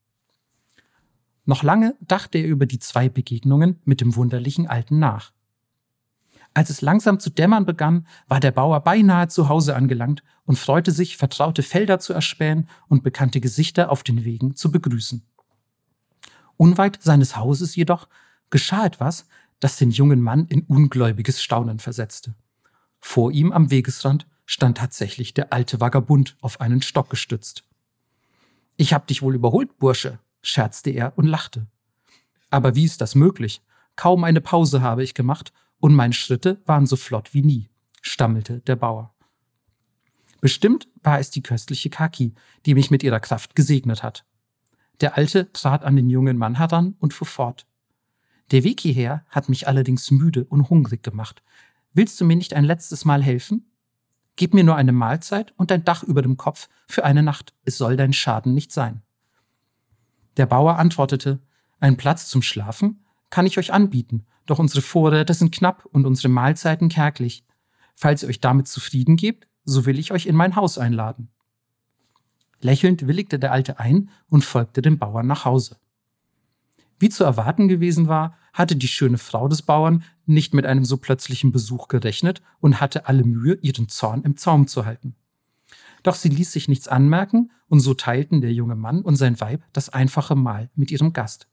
Noch lange dachte er über die zwei Begegnungen mit dem wunderlichen Alten nach. Als es langsam zu dämmern begann, war der Bauer beinahe zu Hause angelangt und freute sich, vertraute Felder zu erspähen und bekannte Gesichter auf den Wegen zu begrüßen. Unweit seines Hauses jedoch geschah etwas, das den jungen Mann in ungläubiges Staunen versetzte. Vor ihm am Wegesrand stand tatsächlich der alte Vagabund auf einen Stock gestützt. Ich hab dich wohl überholt, Bursche, scherzte er und lachte. Aber wie ist das möglich? Kaum eine Pause habe ich gemacht und meine Schritte waren so flott wie nie, stammelte der Bauer. Bestimmt war es die köstliche Kaki, die mich mit ihrer Kraft gesegnet hat. Der Alte trat an den jungen Mann heran und fuhr fort. Der Weg hierher hat mich allerdings müde und hungrig gemacht. Willst du mir nicht ein letztes Mal helfen? Gib mir nur eine Mahlzeit und ein Dach über dem Kopf für eine Nacht. Es soll dein Schaden nicht sein. Der Bauer antwortete, ein Platz zum Schlafen kann ich euch anbieten, doch unsere Vorräte sind knapp und unsere Mahlzeiten kärglich. Falls ihr euch damit zufrieden gebt, so will ich euch in mein Haus einladen. Lächelnd willigte der Alte ein und folgte dem Bauern nach Hause. Wie zu erwarten gewesen war, hatte die schöne Frau des Bauern nicht mit einem so plötzlichen Besuch gerechnet und hatte alle Mühe, ihren Zorn im Zaum zu halten. Doch sie ließ sich nichts anmerken, und so teilten der junge Mann und sein Weib das einfache Mahl mit ihrem Gast.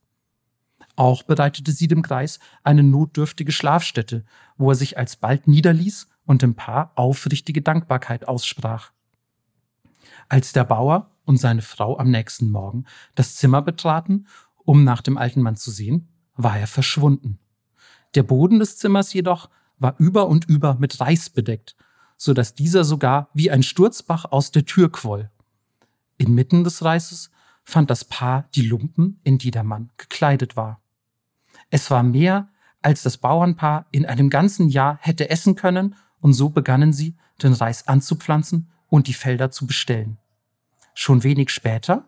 Auch bereitete sie dem Greis eine notdürftige Schlafstätte, wo er sich alsbald niederließ und dem Paar aufrichtige Dankbarkeit aussprach. Als der Bauer und seine Frau am nächsten Morgen das Zimmer betraten, um nach dem alten Mann zu sehen, war er verschwunden. Der Boden des Zimmers jedoch war über und über mit Reis bedeckt, so dass dieser sogar wie ein Sturzbach aus der Tür quoll. Inmitten des Reises fand das Paar die Lumpen, in die der Mann gekleidet war. Es war mehr, als das Bauernpaar in einem ganzen Jahr hätte essen können, und so begannen sie, den Reis anzupflanzen und die Felder zu bestellen. Schon wenig später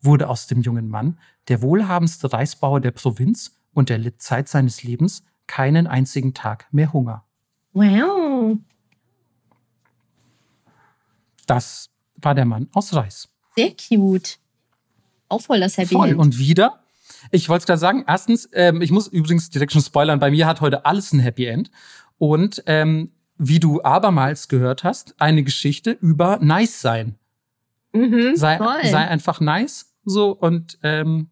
wurde aus dem jungen Mann der wohlhabendste Reisbauer der Provinz und er litt Zeit seines Lebens keinen einzigen Tag mehr Hunger. Wow. Das war der Mann aus Reis. Sehr cute. Auch voll das Happy Voll. End. Und wieder, ich wollte es gerade sagen, erstens, ähm, ich muss übrigens direkt schon spoilern, bei mir hat heute alles ein Happy End. Und ähm, wie du abermals gehört hast, eine Geschichte über Nice sein. Mhm, Sei, sei einfach nice so und ähm,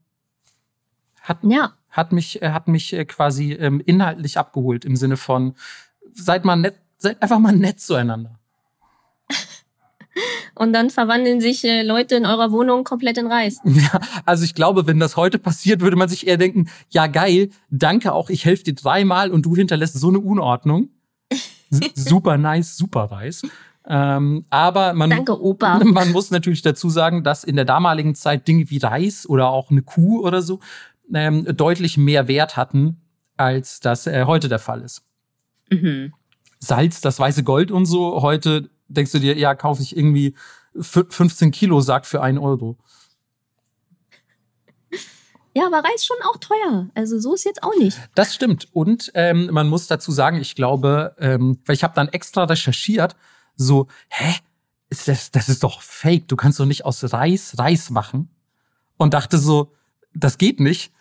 hat, ja. Hat mich, äh, hat mich äh, quasi ähm, inhaltlich abgeholt im Sinne von, seid mal nett, seid einfach mal nett zueinander. Und dann verwandeln sich äh, Leute in eurer Wohnung komplett in Reis. Ja, also ich glaube, wenn das heute passiert, würde man sich eher denken, ja geil, danke auch, ich helfe dir dreimal und du hinterlässt so eine Unordnung. Super nice, super Reis. Ähm, aber man, Danke, Opa. man muss natürlich dazu sagen, dass in der damaligen Zeit Dinge wie Reis oder auch eine Kuh oder so ähm, deutlich mehr Wert hatten, als das äh, heute der Fall ist. Mhm. Salz, das weiße Gold und so, heute denkst du dir, ja, kaufe ich irgendwie fü- 15 Kilo Sack für einen Euro. Ja, aber Reis schon auch teuer. Also so ist jetzt auch nicht. Das stimmt. Und ähm, man muss dazu sagen, ich glaube, ähm, weil ich habe dann extra recherchiert, so, hä? Ist das, das ist doch fake. Du kannst doch nicht aus Reis Reis machen. Und dachte so, das geht nicht.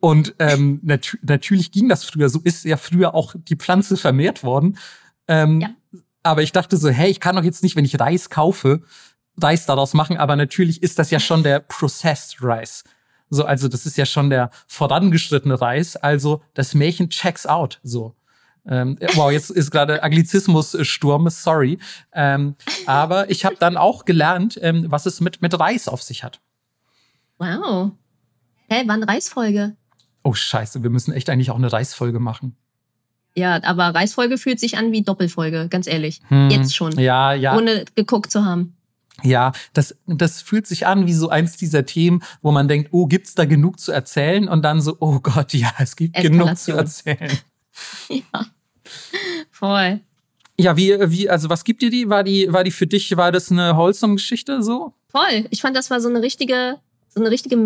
Und ähm, nat natürlich ging das früher. So ist ja früher auch die Pflanze vermehrt worden. Ähm, Ja. Aber ich dachte so, hey, ich kann doch jetzt nicht, wenn ich Reis kaufe, Reis daraus machen. Aber natürlich ist das ja schon der Processed Rice. So, also das ist ja schon der vorangeschrittene Reis. Also das Märchen checks out. So. Ähm, wow, jetzt ist gerade Anglizismus-Sturm, sorry. Ähm, aber ich habe dann auch gelernt, ähm, was es mit, mit Reis auf sich hat. Wow. Hä, wann Reisfolge? Oh, scheiße, wir müssen echt eigentlich auch eine Reisfolge machen. Ja, aber Reisfolge fühlt sich an wie Doppelfolge, ganz ehrlich. Hm. Jetzt schon. Ja, ja. Ohne geguckt zu haben. Ja, das, das fühlt sich an wie so eins dieser Themen, wo man denkt, oh, gibt's da genug zu erzählen? Und dann so, oh Gott, ja, es gibt genug zu Eskalation. erzählen. Ja. Voll. Ja, wie, wie, also was gibt dir die? War die, war die für dich, war das eine wholesome Geschichte so? Voll. Ich fand, das war so eine richtige, so eine richtige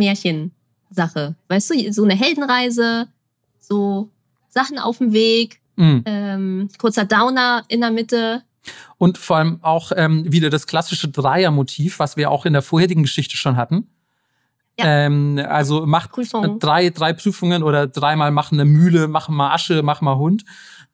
Märchensache. Weißt du, so eine Heldenreise, so Sachen auf dem Weg, Mhm. ähm, kurzer Downer in der Mitte. Und vor allem auch ähm, wieder das klassische Dreiermotiv, was wir auch in der vorherigen Geschichte schon hatten. Ja. Ähm, also macht Prüfung. drei, drei Prüfungen oder dreimal machen eine Mühle, mach mal Asche, mach mal Hund.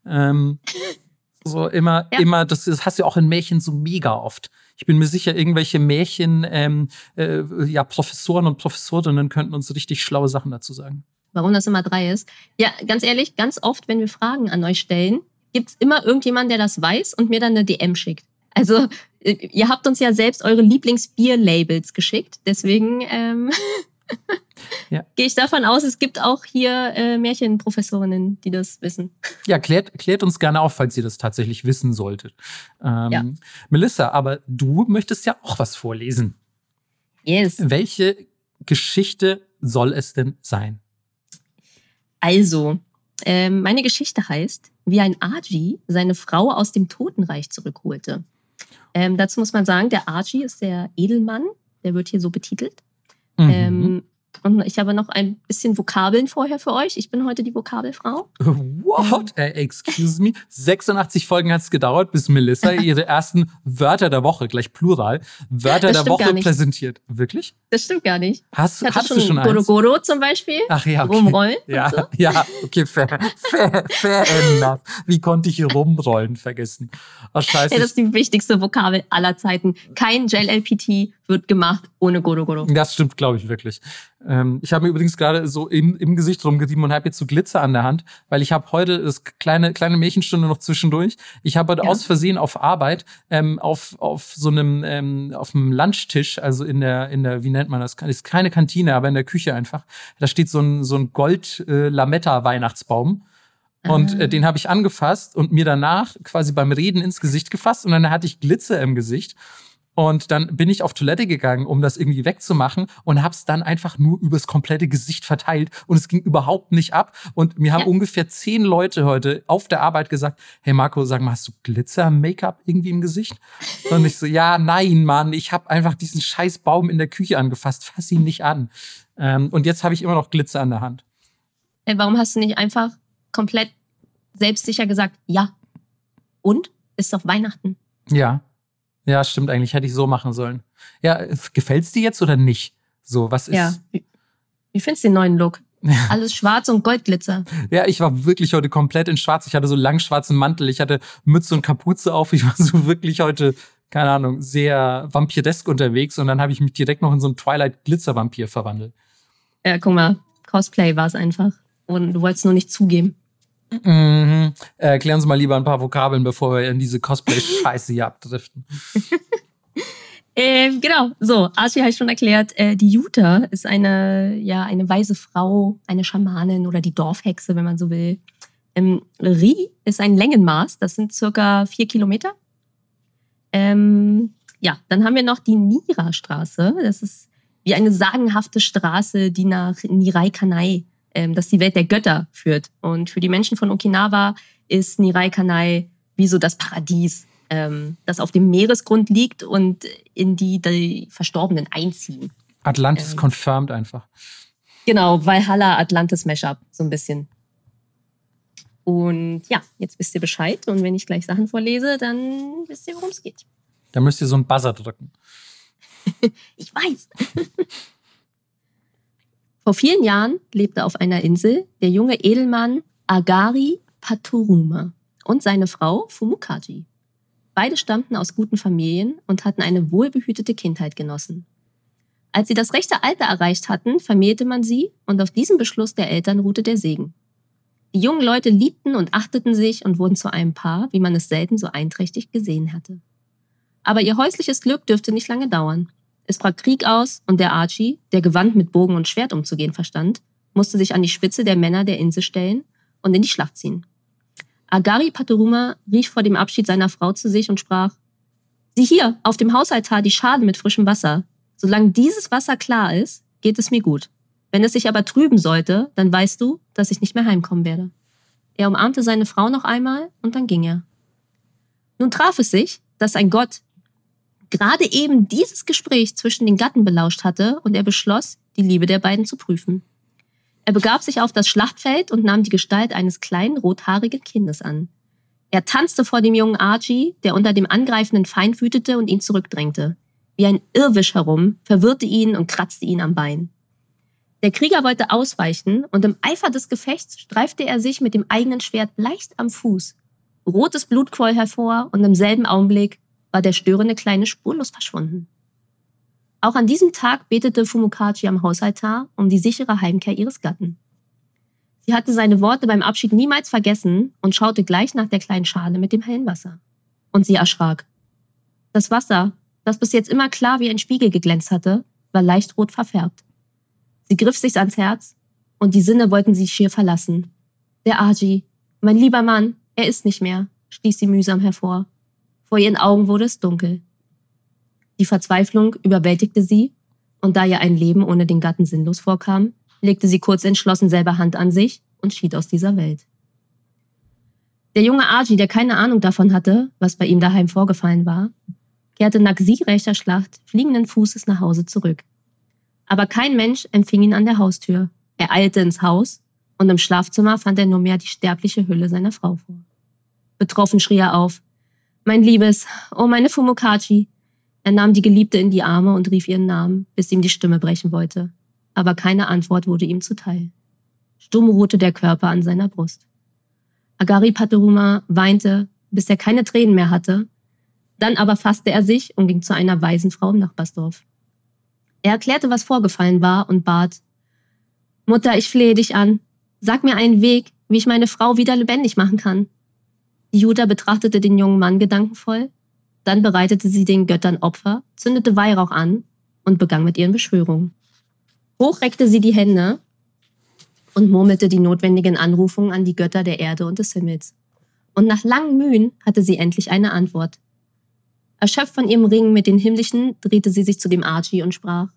Ähm, so immer, Ja. immer, das, das hast du auch in Märchen so mega oft. Ich bin mir sicher, irgendwelche Märchen, ähm, äh, ja, Professoren und Professorinnen könnten uns richtig schlaue Sachen dazu sagen. Warum das immer drei ist. Ja, ganz ehrlich, ganz oft, wenn wir Fragen an euch stellen, gibt's immer irgendjemanden, der das weiß und mir dann eine DM schickt. Also, äh, ihr habt uns ja selbst eure Lieblingsbier-Labels geschickt. Deswegen ähm, Ja. gehe ich davon aus, es gibt auch hier äh, Märchenprofessorinnen, die das wissen. Ja, klärt, klärt uns gerne auf, falls ihr das tatsächlich wissen solltet. Ähm, Ja. Melissa, aber du möchtest ja auch was vorlesen. Yes. Welche Geschichte soll es denn sein? Also, ähm, meine Geschichte heißt, wie ein Aji seine Frau aus dem Totenreich zurückholte. Ähm, dazu muss man sagen, der Aji ist der Edelmann, der wird hier so betitelt. Mhm. Ähm, und ich habe noch ein bisschen Vokabeln vorher für euch. Ich bin heute die Vokabelfrau. What? Äh, excuse me. 86 Folgen hat es gedauert, bis Melissa ihre ersten Wörter der Woche, gleich Plural, Wörter Das der Woche präsentiert. Wirklich? Das stimmt gar nicht. Hast, Ich hatte hast schon, du schon Goro? Goro zum Beispiel. Ach ja, okay. Rumrollen Ja, so. ja, okay, fair, fair, fair enough. Wie konnte ich hier rumrollen vergessen? Ach, scheiße. Ja, das ist die wichtigste Vokabel aller Zeiten. Kein Gel-LPT wird gemacht ohne Goro Goro. Das stimmt, glaube ich, wirklich. Ähm, ich habe mir übrigens gerade so im, im Gesicht rumgerieben und habe jetzt so Glitzer an der Hand, weil ich habe heute das kleine, kleine Märchenstunde noch zwischendurch. Ich habe heute Ja. aus Versehen auf Arbeit ähm, auf, auf so einem, ähm, auf einem Lunchtisch, also in der, in der, wie nennt man das? Ist keine Kantine, aber in der Küche einfach. Da steht so ein, so ein Gold-Lametta-Weihnachtsbaum. Und Ah. äh, den habe ich angefasst und mir danach quasi beim Reden ins Gesicht gefasst und dann hatte ich Glitzer im Gesicht. Und dann bin ich auf Toilette gegangen, um das irgendwie wegzumachen und habe es dann einfach nur übers komplette Gesicht verteilt und es ging überhaupt nicht ab. Und mir haben Ja. ungefähr zehn Leute heute auf der Arbeit gesagt, hey Marco, sag mal, hast du Glitzer-Make-up irgendwie im Gesicht? Und ich so, ja, nein, Mann, ich habe einfach diesen scheiß Baum in der Küche angefasst, fass ihn nicht an. Ähm, und jetzt habe ich immer noch Glitzer an der Hand. Ey, Äh, warum hast du nicht einfach komplett selbstsicher gesagt, ja. Und? Ist doch Weihnachten. Ja. Ja, stimmt eigentlich. Hätte ich so machen sollen. Ja, gefällt's dir jetzt oder nicht? So, was ist. Ja. Wie, findest du den neuen Look? Alles schwarz und Goldglitzer. Ja, ich war wirklich heute komplett in schwarz. Ich hatte so lang schwarzen Mantel. Ich hatte Mütze und Kapuze auf. Ich war so wirklich heute, keine Ahnung, sehr vampiresk unterwegs. Und dann habe ich mich direkt noch in so einen Twilight-Glitzer-Vampir verwandelt. Ja, guck mal, Cosplay war es einfach. Und du wolltest nur nicht zugeben. Mhm. Äh, Erklären Sie mal lieber ein paar Vokabeln, bevor wir in diese Cosplay-Scheiße hier abdriften. Ähm, genau, so, Archie habe ich schon erklärt. Äh, die Jutta ist eine, ja, eine weise Frau, eine Schamanin oder die Dorfhexe, wenn man so will. Ähm, Ri ist ein Längenmaß, das sind circa vier Kilometer. Ähm, ja, dann haben wir noch die Nira-Straße. Das ist wie eine sagenhafte Straße, die nach Nirai Kanai, ähm, das die Welt der Götter führt. Und für die Menschen von Okinawa ist Nirai Kanai wie so das Paradies, ähm, das auf dem Meeresgrund liegt und in die die Verstorbenen einziehen. Atlantis Ähm. confirmed einfach. Genau, Valhalla Atlantis Mashup, so ein bisschen. Und ja, jetzt wisst ihr Bescheid. Und wenn ich gleich Sachen vorlese, dann wisst ihr, worum es geht. Da müsst ihr so einen Buzzer drücken. Ich weiß. Vor vielen Jahren lebte auf einer Insel der junge Edelmann Agari Paturuma und seine Frau Fumukaji. Beide stammten aus guten Familien und hatten eine wohlbehütete Kindheit genossen. Als sie das rechte Alter erreicht hatten, vermählte man sie und auf diesem Beschluss der Eltern ruhte der Segen. Die jungen Leute liebten und achteten sich und wurden zu einem Paar, wie man es selten so einträchtig gesehen hatte. Aber ihr häusliches Glück dürfte nicht lange dauern. Es brach Krieg aus und der Archie, der gewandt mit Bogen und Schwert umzugehen verstand, musste sich an die Spitze der Männer der Insel stellen und in die Schlacht ziehen. Agari Paturuma rief vor dem Abschied seiner Frau zu sich und sprach, Sieh hier, auf dem Hausaltar die Schalen mit frischem Wasser. Solange dieses Wasser klar ist, geht es mir gut. Wenn es sich aber trüben sollte, dann weißt du, dass ich nicht mehr heimkommen werde. Er umarmte seine Frau noch einmal und dann ging er. Nun traf es sich, dass ein Gott gerade eben dieses Gespräch zwischen den Gatten belauscht hatte und er beschloss, die Liebe der beiden zu prüfen. Er begab sich auf das Schlachtfeld und nahm die Gestalt eines kleinen rothaarigen Kindes an. Er tanzte vor dem jungen Archie, der unter dem angreifenden Feind wütete und ihn zurückdrängte. Wie ein Irrwisch herum, verwirrte ihn und kratzte ihn am Bein. Der Krieger wollte ausweichen und im Eifer des Gefechts streifte er sich mit dem eigenen Schwert leicht am Fuß. Rotes Blut quoll hervor und im selben Augenblick war der störende Kleine spurlos verschwunden. Auch an diesem Tag betete Fumukachi am Hausaltar um die sichere Heimkehr ihres Gatten. Sie hatte seine Worte beim Abschied niemals vergessen und schaute gleich nach der kleinen Schale mit dem hellen Wasser. Und sie erschrak. Das Wasser, das bis jetzt immer klar wie ein Spiegel geglänzt hatte, war leicht rot verfärbt. Sie griff sich ans Herz und die Sinne wollten sie schier verlassen. Der Aji, mein lieber Mann, er ist nicht mehr, stieß sie mühsam hervor. Vor ihren Augen wurde es dunkel. Die Verzweiflung überwältigte sie, und da ihr ein Leben ohne den Gatten sinnlos vorkam, legte sie kurz entschlossen selber Hand an sich und schied aus dieser Welt. Der junge Aji, der keine Ahnung davon hatte, was bei ihm daheim vorgefallen war, kehrte nach siegreicher Schlacht fliegenden Fußes nach Hause zurück. Aber kein Mensch empfing ihn an der Haustür. Er eilte ins Haus und im Schlafzimmer fand er nur mehr die sterbliche Hülle seiner Frau vor. Betroffen schrie er auf. Mein Liebes, oh meine Fumokachi, Er nahm die Geliebte in die Arme und rief ihren Namen, bis ihm die Stimme brechen wollte. Aber keine Antwort wurde ihm zuteil. Stumm ruhte der Körper an seiner Brust. Agari Pateruma weinte, bis er keine Tränen mehr hatte. Dann aber fasste er sich und ging zu einer weisen Frau im Nachbarsdorf. Er erklärte, was vorgefallen war und bat, Mutter, ich flehe dich an. Sag mir einen Weg, wie ich meine Frau wieder lebendig machen kann. Die Juda betrachtete den jungen Mann gedankenvoll, dann bereitete sie den Göttern Opfer, zündete Weihrauch an und begann mit ihren Beschwörungen. Hoch reckte sie die Hände und murmelte die notwendigen Anrufungen an die Götter der Erde und des Himmels. Und nach langen Mühen hatte sie endlich eine Antwort. Erschöpft von ihrem Ringen mit den Himmlischen, drehte sie sich zu dem Archie und sprach,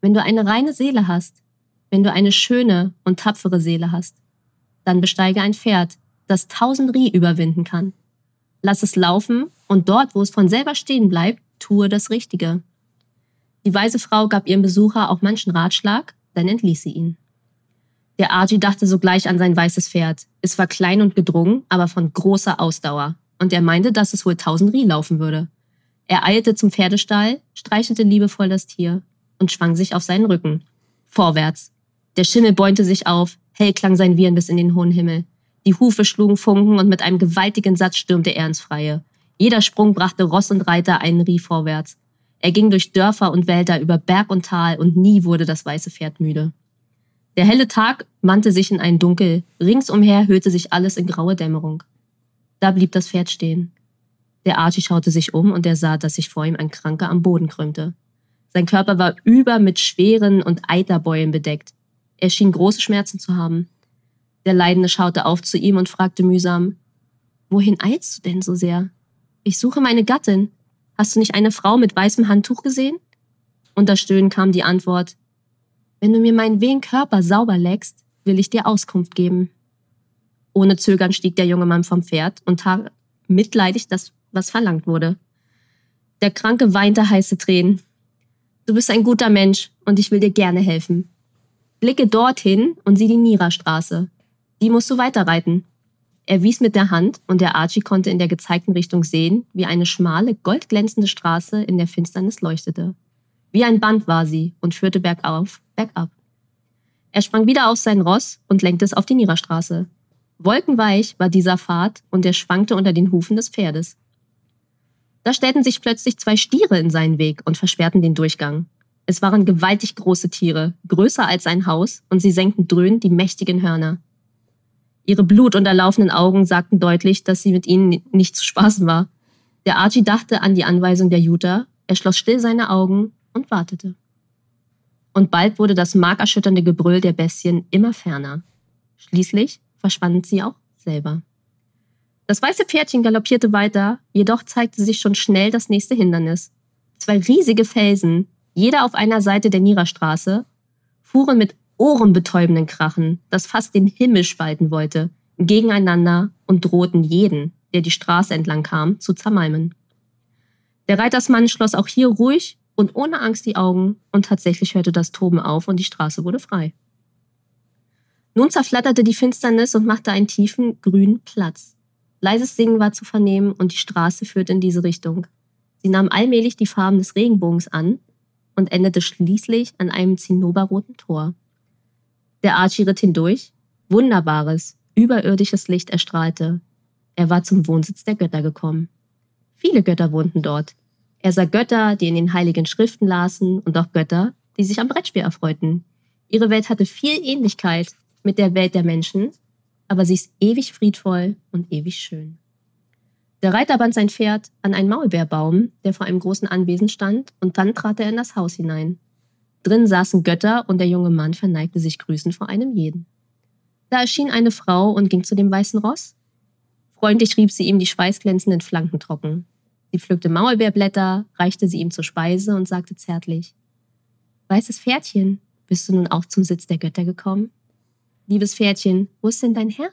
Wenn du eine reine Seele hast, wenn du eine schöne und tapfere Seele hast, dann besteige ein Pferd, das tausend Rie überwinden kann. Lass es laufen und dort, wo es von selber stehen bleibt, tue das Richtige. Die weise Frau gab ihrem Besucher auch manchen Ratschlag, dann entließ sie ihn. Der Arji dachte sogleich an sein weißes Pferd. Es war klein und gedrungen, aber von großer Ausdauer, und er meinte, dass es wohl tausend Rie laufen würde. Er eilte zum Pferdestall, streichelte liebevoll das Tier und schwang sich auf seinen Rücken. Vorwärts. Der Schimmel bäumte sich auf, hell klang sein Wiehern bis in den hohen Himmel. Die Hufe schlugen Funken und mit einem gewaltigen Satz stürmte er ins Freie. Jeder Sprung brachte Ross und Reiter einen Rie vorwärts. Er ging durch Dörfer und Wälder, über Berg und Tal, und nie wurde das weiße Pferd müde. Der helle Tag wandte sich in ein Dunkel, ringsumher hüllte sich alles in graue Dämmerung. Da blieb das Pferd stehen. Der Archie schaute sich um und er sah, dass sich vor ihm ein Kranker am Boden krümmte. Sein Körper war über mit schweren und Eiterbeulen bedeckt. Er schien große Schmerzen zu haben. Der Leidende schaute auf zu ihm und fragte mühsam, Wohin eilst du denn so sehr? Ich suche meine Gattin. Hast du nicht eine Frau mit weißem Handtuch gesehen? Unter Stöhnen kam die Antwort, Wenn du mir meinen wehen Körper sauber leckst, will ich dir Auskunft geben. Ohne Zögern stieg der junge Mann vom Pferd und tat mitleidig das, was verlangt wurde. Der Kranke weinte heiße Tränen. Du bist ein guter Mensch und ich will dir gerne helfen. Blicke dorthin und sieh die Nira-Straße. Die musst du weiterreiten. Er wies mit der Hand und der Archie konnte in der gezeigten Richtung sehen, wie eine schmale, goldglänzende Straße in der Finsternis leuchtete. Wie ein Band war sie und führte bergauf, bergab. Er sprang wieder auf sein Ross und lenkte es auf die Nira-Straße. Wolkenweich war dieser Pfad und er schwankte unter den Hufen des Pferdes. Da stellten sich plötzlich zwei Stiere in seinen Weg und versperrten den Durchgang. Es waren gewaltig große Tiere, größer als ein Haus, und sie senkten dröhnend die mächtigen Hörner. Ihre blutunterlaufenden Augen sagten deutlich, dass sie mit ihnen nicht zu spaßen war. Der Archie dachte an die Anweisung der Jutta, er schloss still seine Augen und wartete. Und bald wurde das markerschütternde Gebrüll der Bestien immer ferner. Schließlich verschwanden sie auch selber. Das weiße Pferdchen galoppierte weiter, jedoch zeigte sich schon schnell das nächste Hindernis. Zwei riesige Felsen, jeder auf einer Seite der Niererstraße, fuhren mit ohrenbetäubenden Krachen, das fast den Himmel spalten wollte, gegeneinander und drohten jeden, der die Straße entlang kam, zu zermalmen. Der Reitersmann schloss auch hier ruhig und ohne Angst die Augen und tatsächlich hörte das Toben auf und die Straße wurde frei. Nun zerflatterte die Finsternis und machte einen tiefen, grünen Platz. Leises Singen war zu vernehmen und die Straße führte in diese Richtung. Sie nahm allmählich die Farben des Regenbogens an und endete schließlich an einem zinnoberroten Tor. Der Archie ritt hindurch. Wunderbares, überirdisches Licht erstrahlte. Er war zum Wohnsitz der Götter gekommen. Viele Götter wohnten dort. Er sah Götter, die in den heiligen Schriften lasen und auch Götter, die sich am Brettspiel erfreuten. Ihre Welt hatte viel Ähnlichkeit mit der Welt der Menschen, aber sie ist ewig friedvoll und ewig schön. Der Reiter band sein Pferd an einen Maulbeerbaum, der vor einem großen Anwesen stand, und dann trat er in das Haus hinein. Drin saßen Götter und der junge Mann verneigte sich grüßend vor einem jeden. Da erschien eine Frau und ging zu dem weißen Ross. Freundlich rieb sie ihm die schweißglänzenden Flanken trocken. Sie pflückte Maulbeerblätter, reichte sie ihm zur Speise und sagte zärtlich, Weißes Pferdchen, bist du nun auch zum Sitz der Götter gekommen? Liebes Pferdchen, wo ist denn dein Herr?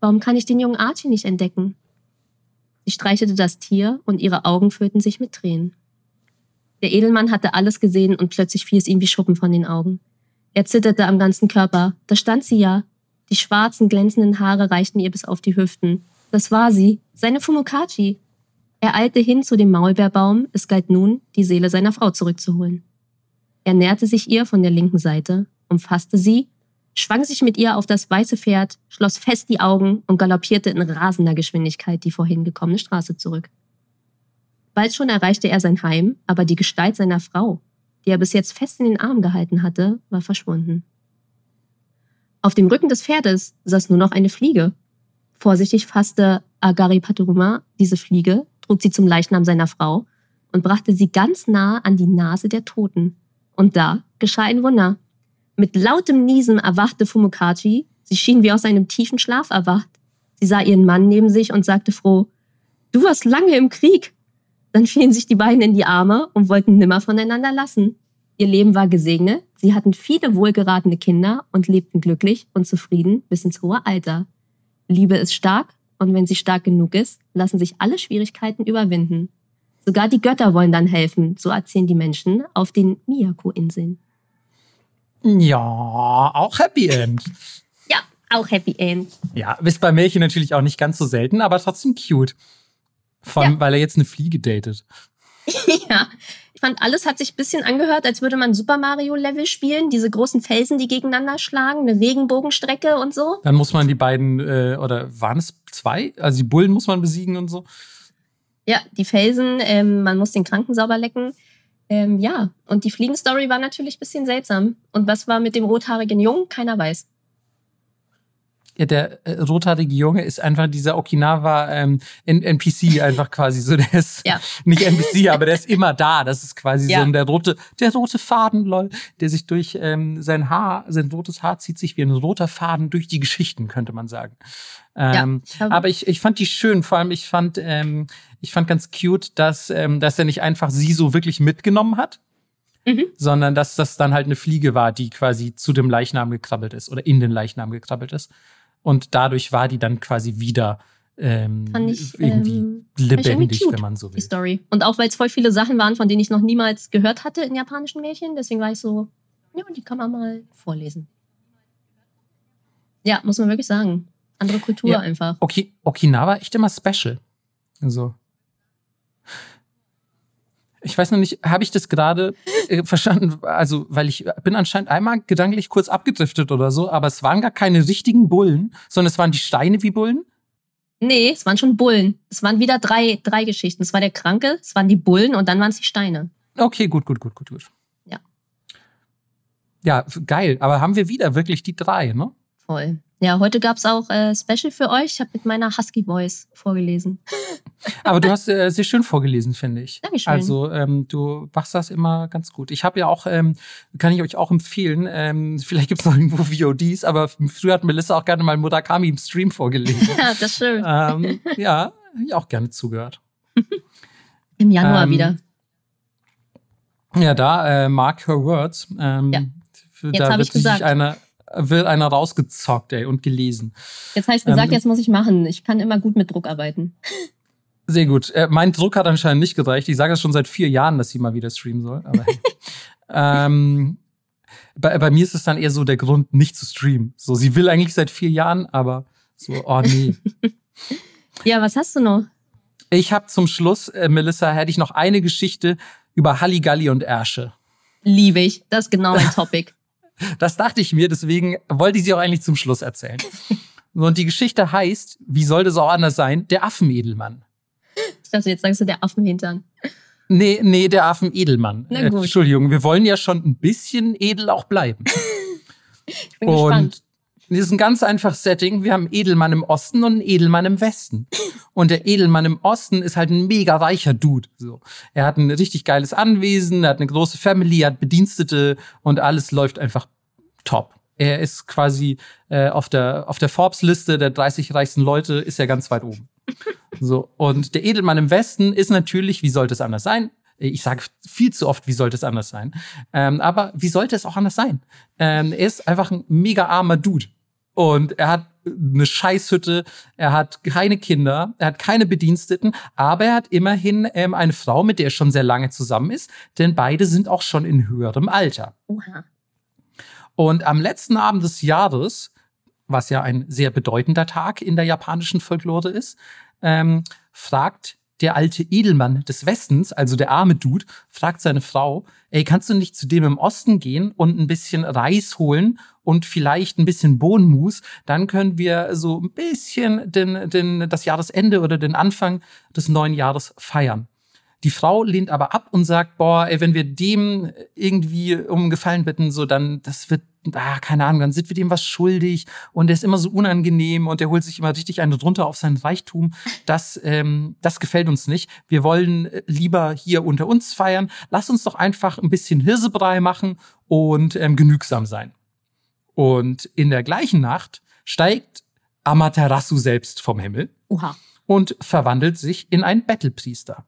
Warum kann ich den jungen Archie nicht entdecken? Sie streichelte das Tier und ihre Augen füllten sich mit Tränen. Der Edelmann hatte alles gesehen und plötzlich fiel es ihm wie Schuppen von den Augen. Er zitterte am ganzen Körper. Da stand sie ja. Die schwarzen, glänzenden Haare reichten ihr bis auf die Hüften. Das war sie, seine Fumokachi. Er eilte hin zu dem Maulbeerbaum, es galt nun, die Seele seiner Frau zurückzuholen. Er näherte sich ihr von der linken Seite, umfasste sie, schwang sich mit ihr auf das weiße Pferd, schloss fest die Augen und galoppierte in rasender Geschwindigkeit die vorhin gekommene Straße zurück. Bald schon erreichte er sein Heim, aber die Gestalt seiner Frau, die er bis jetzt fest in den Arm gehalten hatte, war verschwunden. Auf dem Rücken des Pferdes saß nur noch eine Fliege. Vorsichtig fasste Agaripaturuma diese Fliege, trug sie zum Leichnam seiner Frau und brachte sie ganz nah an die Nase der Toten. Und da geschah ein Wunder. Mit lautem Niesen erwachte Fumokachi. Sie schien wie aus einem tiefen Schlaf erwacht. Sie sah ihren Mann neben sich und sagte froh, Du warst lange im Krieg. Dann fielen sich die beiden in die Arme und wollten nimmer voneinander lassen. Ihr Leben war gesegnet, sie hatten viele wohlgeratene Kinder und lebten glücklich und zufrieden bis ins hohe Alter. Liebe ist stark und wenn sie stark genug ist, lassen sich alle Schwierigkeiten überwinden. Sogar die Götter wollen dann helfen, so erzählen die Menschen auf den Miyako-Inseln. Ja, auch Happy End. ja, auch Happy End. Ja, ist bei Märchen natürlich auch nicht ganz so selten, aber trotzdem cute. Vor allem, ja. weil er jetzt eine Fliege datet. ja, ich fand, alles hat sich ein bisschen angehört, als würde man Super Mario Level spielen. Diese großen Felsen, die gegeneinander schlagen, eine Regenbogenstrecke und so. Dann muss man die beiden, äh, oder waren es zwei? Also die Bullen muss man besiegen und so. Ja, die Felsen, ähm, man muss den Kranken sauber lecken. Ähm, ja, und die Fliegenstory war natürlich ein bisschen seltsam. Und was war mit dem rothaarigen Jungen? Keiner weiß der äh, rothaarige Junge ist einfach dieser Okinawa ähm, NPC einfach quasi so. Der ist ja. nicht NPC, aber der ist immer da. Das ist quasi ja. so der rote, der rote Faden, lol, der sich durch ähm, sein Haar, sein rotes Haar zieht sich wie ein roter Faden durch die Geschichten, könnte man sagen. Ähm, ja, aber ich, ich fand die schön. Vor allem, ich fand, ähm, ich fand ganz cute, dass, ähm, dass er nicht einfach sie so wirklich mitgenommen hat. Mhm. sondern dass das dann halt eine Fliege war, die quasi zu dem Leichnam gekrabbelt ist oder in den Leichnam gekrabbelt ist. Und dadurch war die dann quasi wieder ähm, ich, irgendwie ähm, lebendig, wenn man so will. Die Story. Und auch weil es voll viele Sachen waren, von denen ich noch niemals gehört hatte in japanischen Märchen. Deswegen war ich so, ja, die kann man mal vorlesen. Ja, muss man wirklich sagen. Andere Kultur ja, einfach. Okay, Okinawa echt immer special. Also ich weiß noch nicht, habe ich das gerade äh, verstanden? Also, weil ich bin anscheinend einmal gedanklich kurz abgedriftet oder so, aber es waren gar keine richtigen Bullen, sondern es waren die Steine wie Bullen. Nee, es waren schon Bullen. Es waren wieder drei, drei Geschichten. Es war der Kranke, es waren die Bullen und dann waren es die Steine. Okay, gut, gut, gut, gut, gut. Ja. Ja, geil. Aber haben wir wieder wirklich die drei, ne? Voll. Ja, heute gab es auch äh, Special für euch. Ich habe mit meiner Husky Voice vorgelesen. Aber du hast äh, sehr schön vorgelesen, finde ich. Dankeschön. Also ähm, du machst das immer ganz gut. Ich habe ja auch, ähm, kann ich euch auch empfehlen, ähm, vielleicht gibt es noch irgendwo VODs, aber früher hat Melissa auch gerne mal Murakami im Stream vorgelesen. ja, das ist schön. Ähm, ja, habe ich auch gerne zugehört. Im Januar ähm, wieder. Ja, da, äh, mark her words. Ähm, ja. Jetzt habe ich gesagt. Eine, wird einer rausgezockt, ey, und gelesen. Jetzt heißt gesagt, ähm, jetzt muss ich machen. Ich kann immer gut mit Druck arbeiten. Sehr gut. Äh, mein Druck hat anscheinend nicht gereicht. Ich sage es schon seit vier Jahren, dass sie mal wieder streamen soll. Aber hey. ähm, bei, bei, mir ist es dann eher so der Grund, nicht zu streamen. So, sie will eigentlich seit vier Jahren, aber so, oh nee. ja, was hast du noch? Ich habe zum Schluss, äh, Melissa, hätte ich noch eine Geschichte über Halligalli und Ärsche. Liebe ich. Das ist genau mein Topic. Das dachte ich mir, deswegen wollte ich sie auch eigentlich zum Schluss erzählen. Und die Geschichte heißt, wie sollte es auch anders sein, der Affenedelmann. Ich dachte, jetzt sagst du der Affenhintern. Nee, nee, der Affenedelmann. Na gut. Äh, Entschuldigung, wir wollen ja schon ein bisschen edel auch bleiben. ich bin Und gespannt. Das ist ein ganz einfaches Setting. Wir haben einen Edelmann im Osten und einen Edelmann im Westen. Und der Edelmann im Osten ist halt ein mega reicher Dude. So. Er hat ein richtig geiles Anwesen, er hat eine große Family, er hat Bedienstete und alles läuft einfach top. Er ist quasi äh, auf der, auf der Forbes-Liste der 30 reichsten Leute, ist er ganz weit oben. So. Und der Edelmann im Westen ist natürlich, wie sollte es anders sein? Ich sage viel zu oft, wie sollte es anders sein? Ähm, aber wie sollte es auch anders sein? Ähm, er ist einfach ein mega armer Dude. Und er hat eine Scheißhütte, er hat keine Kinder, er hat keine Bediensteten, aber er hat immerhin ähm, eine Frau, mit der er schon sehr lange zusammen ist, denn beide sind auch schon in höherem Alter. Oha. Und am letzten Abend des Jahres, was ja ein sehr bedeutender Tag in der japanischen Folklore ist, ähm, fragt der alte Edelmann des Westens, also der arme Dude, fragt seine Frau, ey, kannst du nicht zu dem im Osten gehen und ein bisschen Reis holen und vielleicht ein bisschen Bohnenmus? Dann können wir so ein bisschen den, den, das Jahresende oder den Anfang des neuen Jahres feiern. Die Frau lehnt aber ab und sagt, boah, ey, wenn wir dem irgendwie um Gefallen bitten, so dann, das wird, ah, keine Ahnung, dann sind wir dem was schuldig und der ist immer so unangenehm und der holt sich immer richtig eine drunter auf seinen Reichtum. Das, ähm, das gefällt uns nicht. Wir wollen lieber hier unter uns feiern. Lass uns doch einfach ein bisschen Hirsebrei machen und ähm, genügsam sein. Und in der gleichen Nacht steigt Amaterasu selbst vom Himmel Oha. und verwandelt sich in einen Bettelpriester.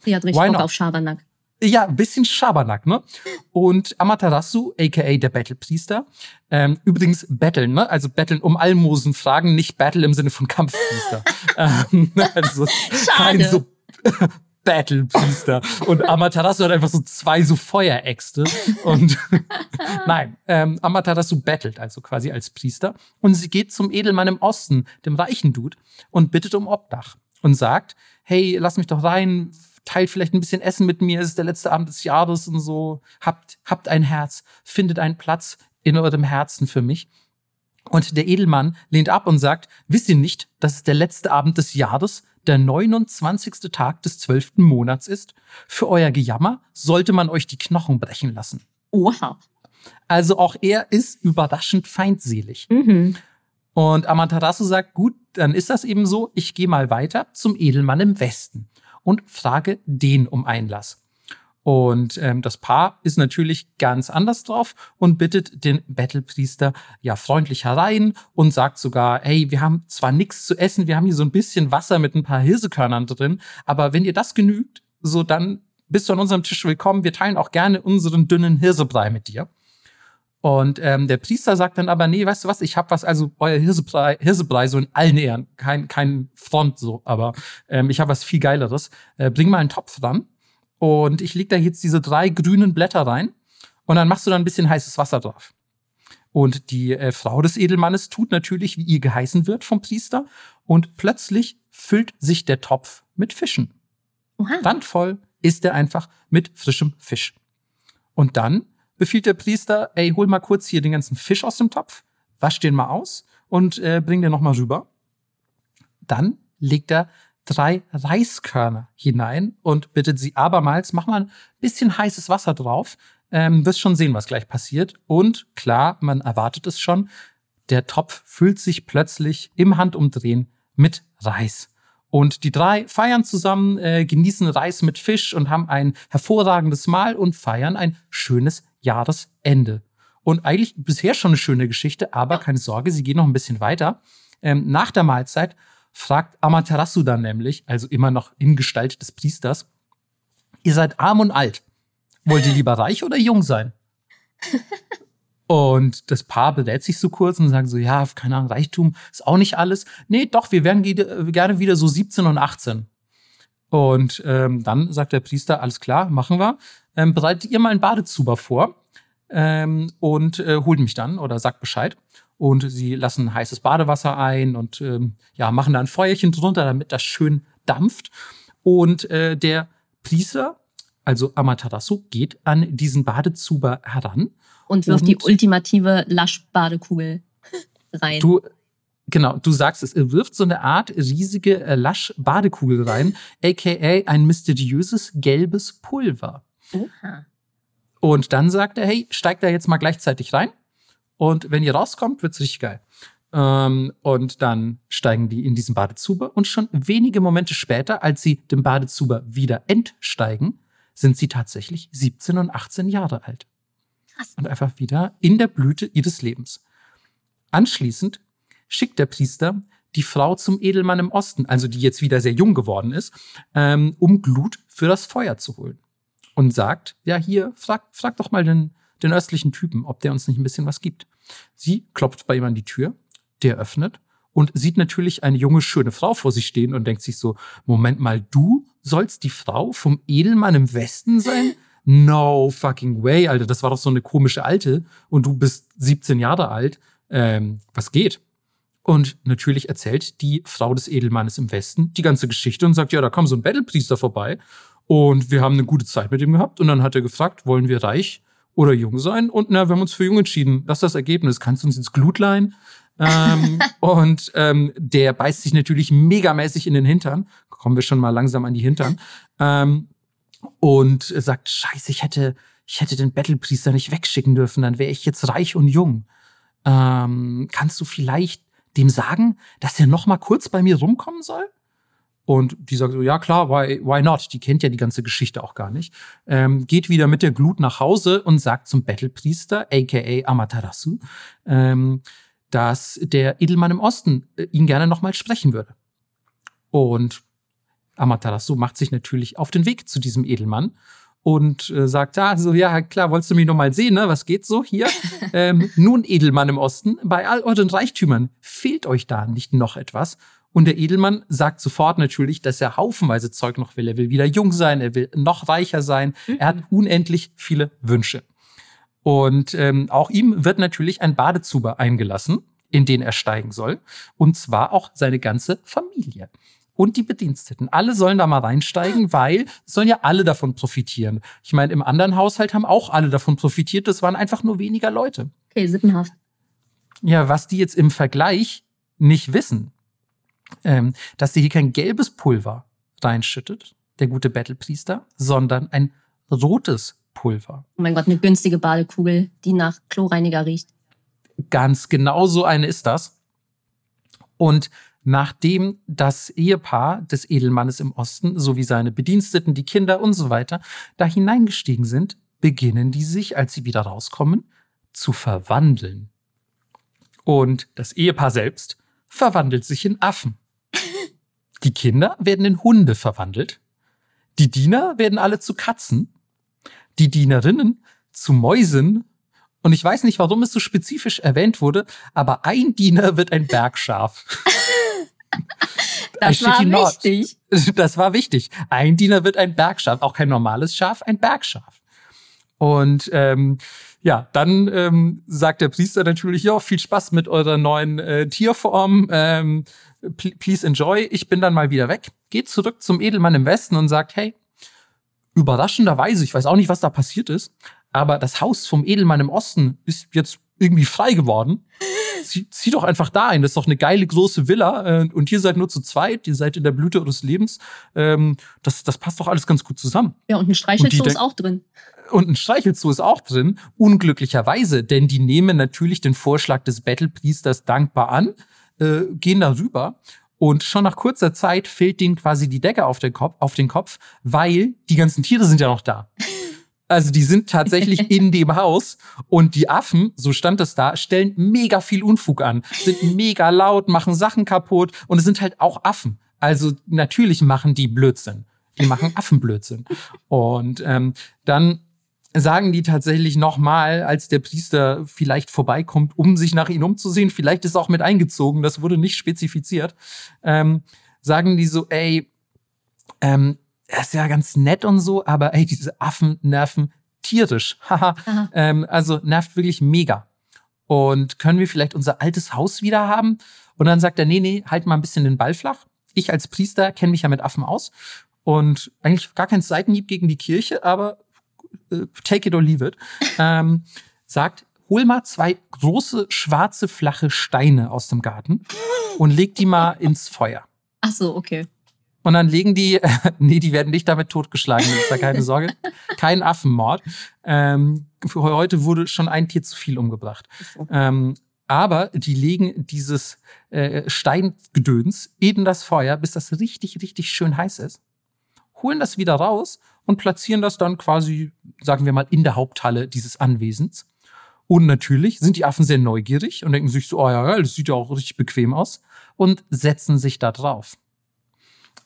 Sie hat richtig Bock auf Schabernack. Ja, ein bisschen Schabernack, ne? Und Amaterasu, aka der Battlepriester, ähm, übrigens Betteln, ne? Also Betteln um Almosen fragen, nicht Battle im Sinne von Kampfpriester. ähm, also kein so Battlepriester. Und Amaterasu hat einfach so zwei so Feueräxte. Und nein, ähm, Amaterasu battelt also quasi als Priester. Und sie geht zum Edelmann im Osten, dem reichen Dude, und bittet um Obdach. Und sagt, hey, lass mich doch rein, teilt vielleicht ein bisschen Essen mit mir, es ist der letzte Abend des Jahres und so. Habt, habt ein Herz, findet einen Platz in eurem Herzen für mich. Und der Edelmann lehnt ab und sagt, wisst ihr nicht, dass es der letzte Abend des Jahres, der 29. Tag des 12. Monats ist? Für euer Gejammer sollte man euch die Knochen brechen lassen. Oha. Also auch er ist überraschend feindselig. Mhm. Und Amaterasu sagt, gut, dann ist das eben so, ich gehe mal weiter zum Edelmann im Westen und frage den um Einlass. Und ähm, das Paar ist natürlich ganz anders drauf und bittet den Battlepriester ja freundlich herein und sagt sogar, hey, wir haben zwar nichts zu essen, wir haben hier so ein bisschen Wasser mit ein paar Hirsekörnern drin, aber wenn dir das genügt, so dann bist du an unserem Tisch willkommen. Wir teilen auch gerne unseren dünnen Hirsebrei mit dir. Und ähm, der Priester sagt dann aber, nee, weißt du was, ich hab was, also euer Hirsebrei, Hirsebrei so in allen Ehren, kein, kein Front so, aber ähm, ich habe was viel Geileres. Äh, bring mal einen Topf ran und ich leg da jetzt diese drei grünen Blätter rein und dann machst du da ein bisschen heißes Wasser drauf. Und die äh, Frau des Edelmannes tut natürlich, wie ihr geheißen wird vom Priester und plötzlich füllt sich der Topf mit Fischen. Oha. Randvoll ist er einfach mit frischem Fisch. Und dann befiehlt der Priester, ey, hol mal kurz hier den ganzen Fisch aus dem Topf, wasch den mal aus und äh, bring den nochmal rüber. Dann legt er drei Reiskörner hinein und bittet sie abermals, mach mal ein bisschen heißes Wasser drauf. Ähm, wirst schon sehen, was gleich passiert. Und klar, man erwartet es schon, der Topf füllt sich plötzlich im Handumdrehen mit Reis. Und die drei feiern zusammen, äh, genießen Reis mit Fisch und haben ein hervorragendes Mahl und feiern ein schönes Jahresende. Und eigentlich bisher schon eine schöne Geschichte, aber keine Sorge, sie gehen noch ein bisschen weiter. Ähm, nach der Mahlzeit fragt Amaterasu dann nämlich, also immer noch in Gestalt des Priesters, ihr seid arm und alt. Wollt ihr lieber reich oder jung sein? Und das Paar berät sich so kurz und sagt so, ja, keine Ahnung, Reichtum ist auch nicht alles. Nee, doch, wir wären gerne wieder so 17 und 18. Und ähm, dann sagt der Priester, alles klar, machen wir ähm, bereitet ihr mal einen Badezuber vor ähm, und äh, holt mich dann oder sagt Bescheid. Und sie lassen heißes Badewasser ein und ähm, ja, machen da ein Feuerchen drunter, damit das schön dampft. Und äh, der Priester, also Amaterasu, geht an diesen Badezuber heran. Und wirft und die ultimative Lasch-Badekugel rein. Du, Genau, du sagst es, er wirft so eine Art riesige äh, Lasch-Badekugel rein, aka ein mysteriöses gelbes Pulver. Und dann sagt er, hey, steigt da jetzt mal gleichzeitig rein. Und wenn ihr rauskommt, wird's richtig geil. Ähm, und dann steigen die in diesen Badezuber. Und schon wenige Momente später, als sie den Badezuber wieder entsteigen, sind sie tatsächlich 17 und 18 Jahre alt. Krass. Und einfach wieder in der Blüte ihres Lebens. Anschließend schickt der Priester die Frau zum Edelmann im Osten, also die jetzt wieder sehr jung geworden ist, ähm, um Glut für das Feuer zu holen und sagt, ja, hier, frag, frag doch mal den, den östlichen Typen, ob der uns nicht ein bisschen was gibt. Sie klopft bei ihm an die Tür, der öffnet und sieht natürlich eine junge, schöne Frau vor sich stehen und denkt sich so, Moment mal, du sollst die Frau vom Edelmann im Westen sein? No fucking way, Alter, das war doch so eine komische Alte und du bist 17 Jahre alt. Ähm, was geht? Und natürlich erzählt die Frau des Edelmannes im Westen die ganze Geschichte und sagt, ja, da kam so ein Battlepriester vorbei und wir haben eine gute Zeit mit ihm gehabt. Und dann hat er gefragt, wollen wir reich oder jung sein? Und na, wir haben uns für jung entschieden. Das ist das Ergebnis. Kannst du uns ins Glut leihen? ähm, und ähm, der beißt sich natürlich megamäßig in den Hintern. Kommen wir schon mal langsam an die Hintern. Ähm, und sagt, scheiße, ich hätte, ich hätte den Battlepriester nicht wegschicken dürfen, dann wäre ich jetzt reich und jung. Ähm, kannst du vielleicht dem sagen, dass er noch mal kurz bei mir rumkommen soll? Und die sagt so, ja klar, why, why not? Die kennt ja die ganze Geschichte auch gar nicht. Ähm, geht wieder mit der Glut nach Hause und sagt zum Battlepriester, aka Amaterasu, ähm, dass der Edelmann im Osten äh, ihn gerne noch mal sprechen würde. Und Amaterasu macht sich natürlich auf den Weg zu diesem Edelmann und äh, sagt, ah, so, ja, klar, wolltest du mich noch mal sehen, ne? Was geht so hier? ähm, nun, Edelmann im Osten, bei all euren Reichtümern fehlt euch da nicht noch etwas? Und der Edelmann sagt sofort natürlich, dass er haufenweise Zeug noch will. Er will wieder jung sein, er will noch reicher sein. Mhm. Er hat mhm. unendlich viele Wünsche. Und ähm, auch ihm wird natürlich ein Badezuber eingelassen, in den er steigen soll. Und zwar auch seine ganze Familie und die Bediensteten. Alle sollen da mal reinsteigen, weil es sollen ja alle davon profitieren. Ich meine, im anderen Haushalt haben auch alle davon profitiert. Das waren einfach nur weniger Leute. Okay, sippenhaft. Ja, was die jetzt im Vergleich nicht wissen, ähm, dass sie hier kein gelbes Pulver reinschüttet, der gute Battlepriester, sondern ein rotes Pulver. Oh mein Gott, eine günstige Badekugel, die nach Chlorreiniger riecht. Ganz genau so eine ist das. Und nachdem das Ehepaar des Edelmannes im Osten sowie seine Bediensteten, die Kinder und so weiter da hineingestiegen sind, beginnen die sich, als sie wieder rauskommen, zu verwandeln. Und das Ehepaar selbst verwandelt sich in Affen. Die Kinder werden in Hunde verwandelt. Die Diener werden alle zu Katzen. Die Dienerinnen zu Mäusen. Und ich weiß nicht, warum es so spezifisch erwähnt wurde, aber ein Diener wird ein Bergschaf. Das war wichtig. Das war wichtig. Ein Diener wird ein Bergschaf, auch kein normales Schaf, ein Bergschaf. Und ähm, ja, dann ähm, sagt der Priester natürlich, ja, viel Spaß mit eurer neuen äh, Tierform. Ähm, please enjoy. Ich bin dann mal wieder weg. Geht zurück zum Edelmann im Westen und sagt, hey, überraschenderweise, ich weiß auch nicht, was da passiert ist, aber das Haus vom Edelmann im Osten ist jetzt irgendwie frei geworden. Zieh, zieh doch einfach da ein. Das ist doch eine geile große Villa. Äh, und ihr seid nur zu zweit. Ihr seid in der Blüte eures Lebens. Ähm, das, das passt doch alles ganz gut zusammen. Ja, und ein Streichelzoo ist auch drin. Und ein Streichelzoo ist auch drin. Unglücklicherweise, denn die nehmen natürlich den Vorschlag des Battlepriesters dankbar an, äh, gehen darüber. Und schon nach kurzer Zeit fällt denen quasi die Decke auf den Kopf, auf den Kopf weil die ganzen Tiere sind ja noch da. Also die sind tatsächlich in dem Haus und die Affen, so stand es da, stellen mega viel Unfug an, sind mega laut, machen Sachen kaputt und es sind halt auch Affen. Also natürlich machen die Blödsinn. Die machen Affenblödsinn. Und ähm, dann sagen die tatsächlich nochmal, als der Priester vielleicht vorbeikommt, um sich nach ihnen umzusehen, vielleicht ist auch mit eingezogen, das wurde nicht spezifiziert, ähm, sagen die so, ey, ähm, er ist ja ganz nett und so, aber ey, diese Affen nerven tierisch. Haha. ähm, also nervt wirklich mega. Und können wir vielleicht unser altes Haus wieder haben? Und dann sagt er, nee, nee, halt mal ein bisschen den Ball flach. Ich als Priester kenne mich ja mit Affen aus. Und eigentlich gar kein Seitenhieb gegen die Kirche, aber äh, take it or leave it. ähm, sagt, hol mal zwei große, schwarze, flache Steine aus dem Garten und leg die mal ins Feuer. Ach so, okay. Und dann legen die, nee, die werden nicht damit totgeschlagen, ist da keine Sorge. Kein Affenmord. Ähm, für heute wurde schon ein Tier zu viel umgebracht. Ähm, aber die legen dieses äh, Steingedöns in das Feuer, bis das richtig, richtig schön heiß ist. Holen das wieder raus und platzieren das dann quasi, sagen wir mal, in der Haupthalle dieses Anwesens. Und natürlich sind die Affen sehr neugierig und denken sich so, oh ja, das sieht ja auch richtig bequem aus und setzen sich da drauf.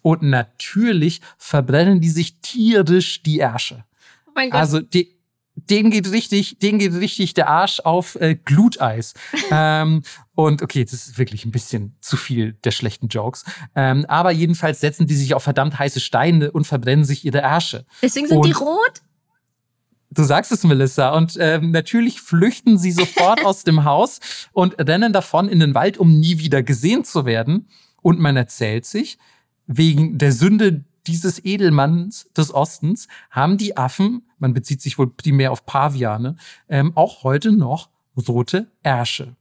Und natürlich verbrennen die sich tierisch die Ärsche. Oh mein Gott. Also die, denen geht richtig, denen geht richtig der Arsch auf äh, Gluteis. ähm, und okay, das ist wirklich ein bisschen zu viel der schlechten Jokes. Ähm, aber jedenfalls setzen die sich auf verdammt heiße Steine und verbrennen sich ihre Ärsche. Deswegen sind und die rot? Du sagst es, Melissa. Und ähm, natürlich flüchten sie sofort aus dem Haus und rennen davon in den Wald, um nie wieder gesehen zu werden. Und man erzählt sich, wegen der Sünde dieses Edelmanns des Ostens haben die Affen, man bezieht sich wohl primär auf Paviane, ähm, auch heute noch rote Ärsche.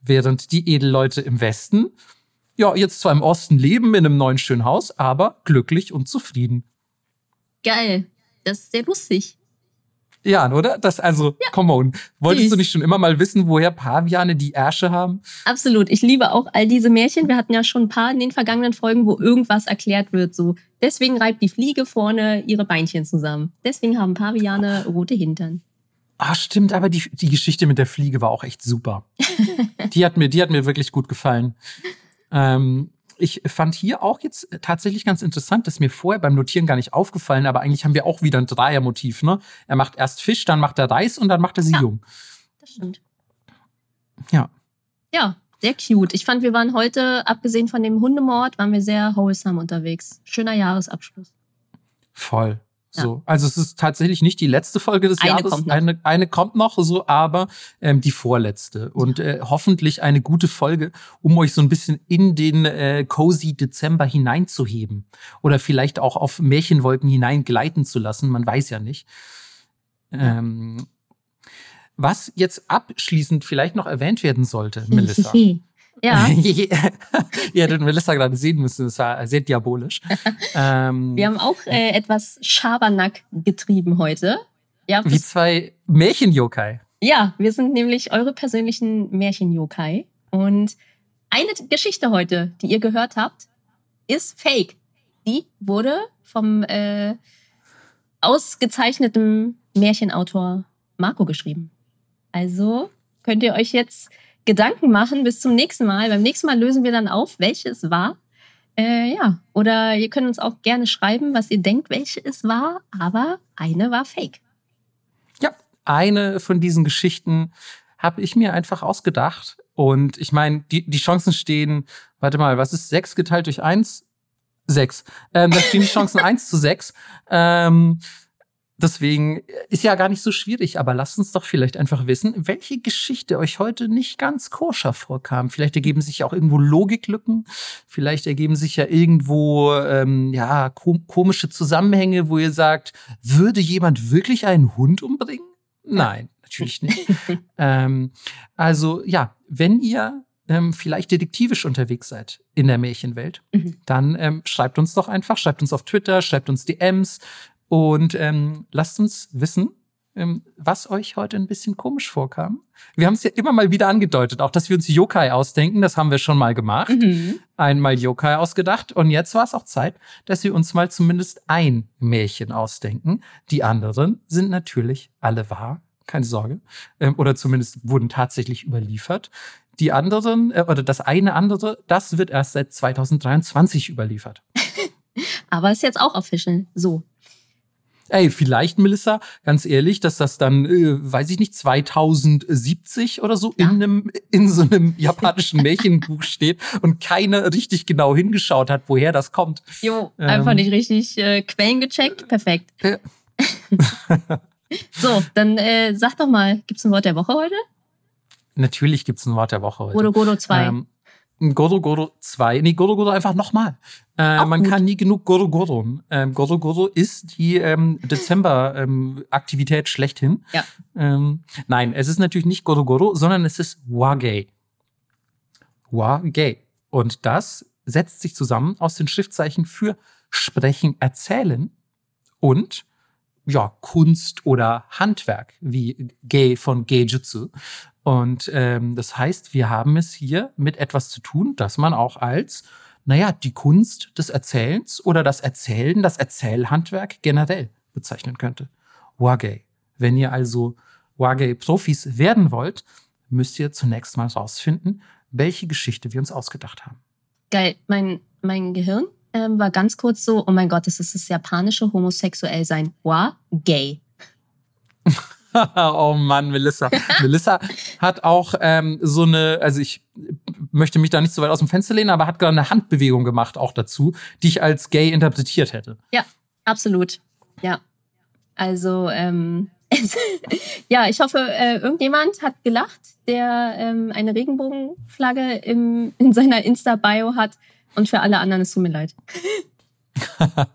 Während die Edelleute im Westen, ja, jetzt zwar im Osten leben in einem neuen schönen Haus, aber glücklich und zufrieden. Geil. Das ist sehr lustig. Ja, oder? Das, also, ja. come on. Wolltest Süß. du nicht schon immer mal wissen, woher Paviane die Ärsche haben? Absolut. Ich liebe auch all diese Märchen. Wir hatten ja schon ein paar in den vergangenen Folgen, wo irgendwas erklärt wird. So, deswegen reibt die Fliege vorne ihre Beinchen zusammen. Deswegen haben Paviane rote Hintern. Ah, stimmt, aber die, die Geschichte mit der Fliege war auch echt super. die, hat mir, die hat mir wirklich gut gefallen. Ähm, ich fand hier auch jetzt tatsächlich ganz interessant, das ist mir vorher beim Notieren gar nicht aufgefallen, aber eigentlich haben wir auch wieder ein Dreiermotiv. Ne? Er macht erst Fisch, dann macht er Reis und dann macht er sie ja, jung. Das stimmt. Ja. Ja, sehr cute. Ich fand, wir waren heute, abgesehen von dem Hundemord, waren wir sehr wholesome unterwegs. Schöner Jahresabschluss. Voll. So, ja. also es ist tatsächlich nicht die letzte Folge des eine Jahres. Kommt eine, eine kommt noch, so, aber ähm, die vorletzte. Und äh, hoffentlich eine gute Folge, um euch so ein bisschen in den äh, cozy Dezember hineinzuheben. Oder vielleicht auch auf Märchenwolken hineingleiten zu lassen. Man weiß ja nicht. Ähm, was jetzt abschließend vielleicht noch erwähnt werden sollte, Melissa. Ja. Ihr hättet Melissa gerade sehen müssen, das war sehr diabolisch. ähm, wir haben auch äh, etwas Schabernack getrieben heute. Wie zwei Märchen-Yokai. Ja, wir sind nämlich eure persönlichen Märchen-Yokai. Und eine Geschichte heute, die ihr gehört habt, ist fake. Die wurde vom äh, ausgezeichneten Märchenautor Marco geschrieben. Also könnt ihr euch jetzt Gedanken machen bis zum nächsten Mal. Beim nächsten Mal lösen wir dann auf, welche es war. Äh, ja, oder ihr könnt uns auch gerne schreiben, was ihr denkt, welche es war, aber eine war fake. Ja, eine von diesen Geschichten habe ich mir einfach ausgedacht. Und ich meine, die, die Chancen stehen, warte mal, was ist sechs geteilt durch eins? Sechs. Ähm, da stehen die Chancen eins zu sechs. Ähm, Deswegen ist ja gar nicht so schwierig, aber lasst uns doch vielleicht einfach wissen, welche Geschichte euch heute nicht ganz koscher vorkam. Vielleicht ergeben sich ja auch irgendwo Logiklücken, vielleicht ergeben sich ja irgendwo ähm, ja kom komische Zusammenhänge, wo ihr sagt, würde jemand wirklich einen Hund umbringen? Nein, natürlich nicht. ähm, also ja, wenn ihr ähm, vielleicht detektivisch unterwegs seid in der Märchenwelt, mhm. dann ähm, schreibt uns doch einfach, schreibt uns auf Twitter, schreibt uns DMs, und ähm, lasst uns wissen, ähm, was euch heute ein bisschen komisch vorkam. Wir haben es ja immer mal wieder angedeutet, auch dass wir uns Yokai ausdenken. Das haben wir schon mal gemacht. Mhm. Einmal Yokai ausgedacht. Und jetzt war es auch Zeit, dass wir uns mal zumindest ein Märchen ausdenken. Die anderen sind natürlich alle wahr. Keine Sorge. Ähm, oder zumindest wurden tatsächlich überliefert. Die anderen, äh, oder das eine andere, das wird erst seit 2023 überliefert. Aber ist jetzt auch official. So. Ey, vielleicht, Melissa, ganz ehrlich, dass das dann, äh, weiß ich nicht, 2070 oder so ja. in, einem, in so einem japanischen Märchenbuch steht und keiner richtig genau hingeschaut hat, woher das kommt. Jo, ähm, einfach nicht richtig äh, Quellen gecheckt. Perfekt. Ja. so, dann äh, sag doch mal, gibt's ein Wort der Woche heute? Natürlich gibt's ein Wort der Woche heute. Godo Godo 2. Ähm, Goro Goro 2. Nee, Goro Goro einfach nochmal. Äh, man gut. kann nie genug Goro Goro. Ähm, Goro Goro ist die ähm, Dezember-Aktivität ähm, schlechthin. Ja. Ähm, nein, es ist natürlich nicht Goro Goro, sondern es ist Wagei. Wagei. Und das setzt sich zusammen aus den Schriftzeichen für Sprechen, Erzählen und ja, Kunst oder Handwerk, wie Gei von Geijutsu. Und ähm, das heißt, wir haben es hier mit etwas zu tun, das man auch als, naja, die Kunst des Erzählens oder das Erzählen, das Erzählhandwerk generell bezeichnen könnte. Wagei. Wenn ihr also Wagei-Profis werden wollt, müsst ihr zunächst mal rausfinden, welche Geschichte wir uns ausgedacht haben. Geil. Mein, mein Gehirn ähm, war ganz kurz so, oh mein Gott, das ist das japanische Homosexuellsein. Wa gay. oh Mann, Melissa. Melissa hat auch ähm, so eine, also ich möchte mich da nicht so weit aus dem Fenster lehnen, aber hat gerade eine Handbewegung gemacht auch dazu, die ich als gay interpretiert hätte. Ja, absolut. Ja. Also ähm, ja, ich hoffe, äh, irgendjemand hat gelacht, der ähm, eine Regenbogenflagge im, in seiner Insta-Bio hat. Und für alle anderen, es tut mir leid.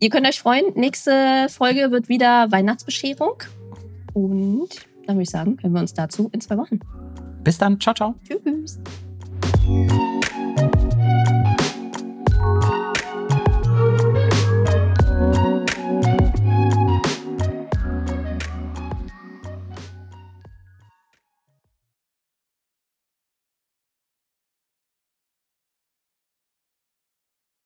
Ihr könnt euch freuen, nächste Folge wird wieder Weihnachtsbescherung. Und dann würde ich sagen, hören wir uns dazu in zwei Wochen. Bis dann. Ciao, ciao. Tschüss.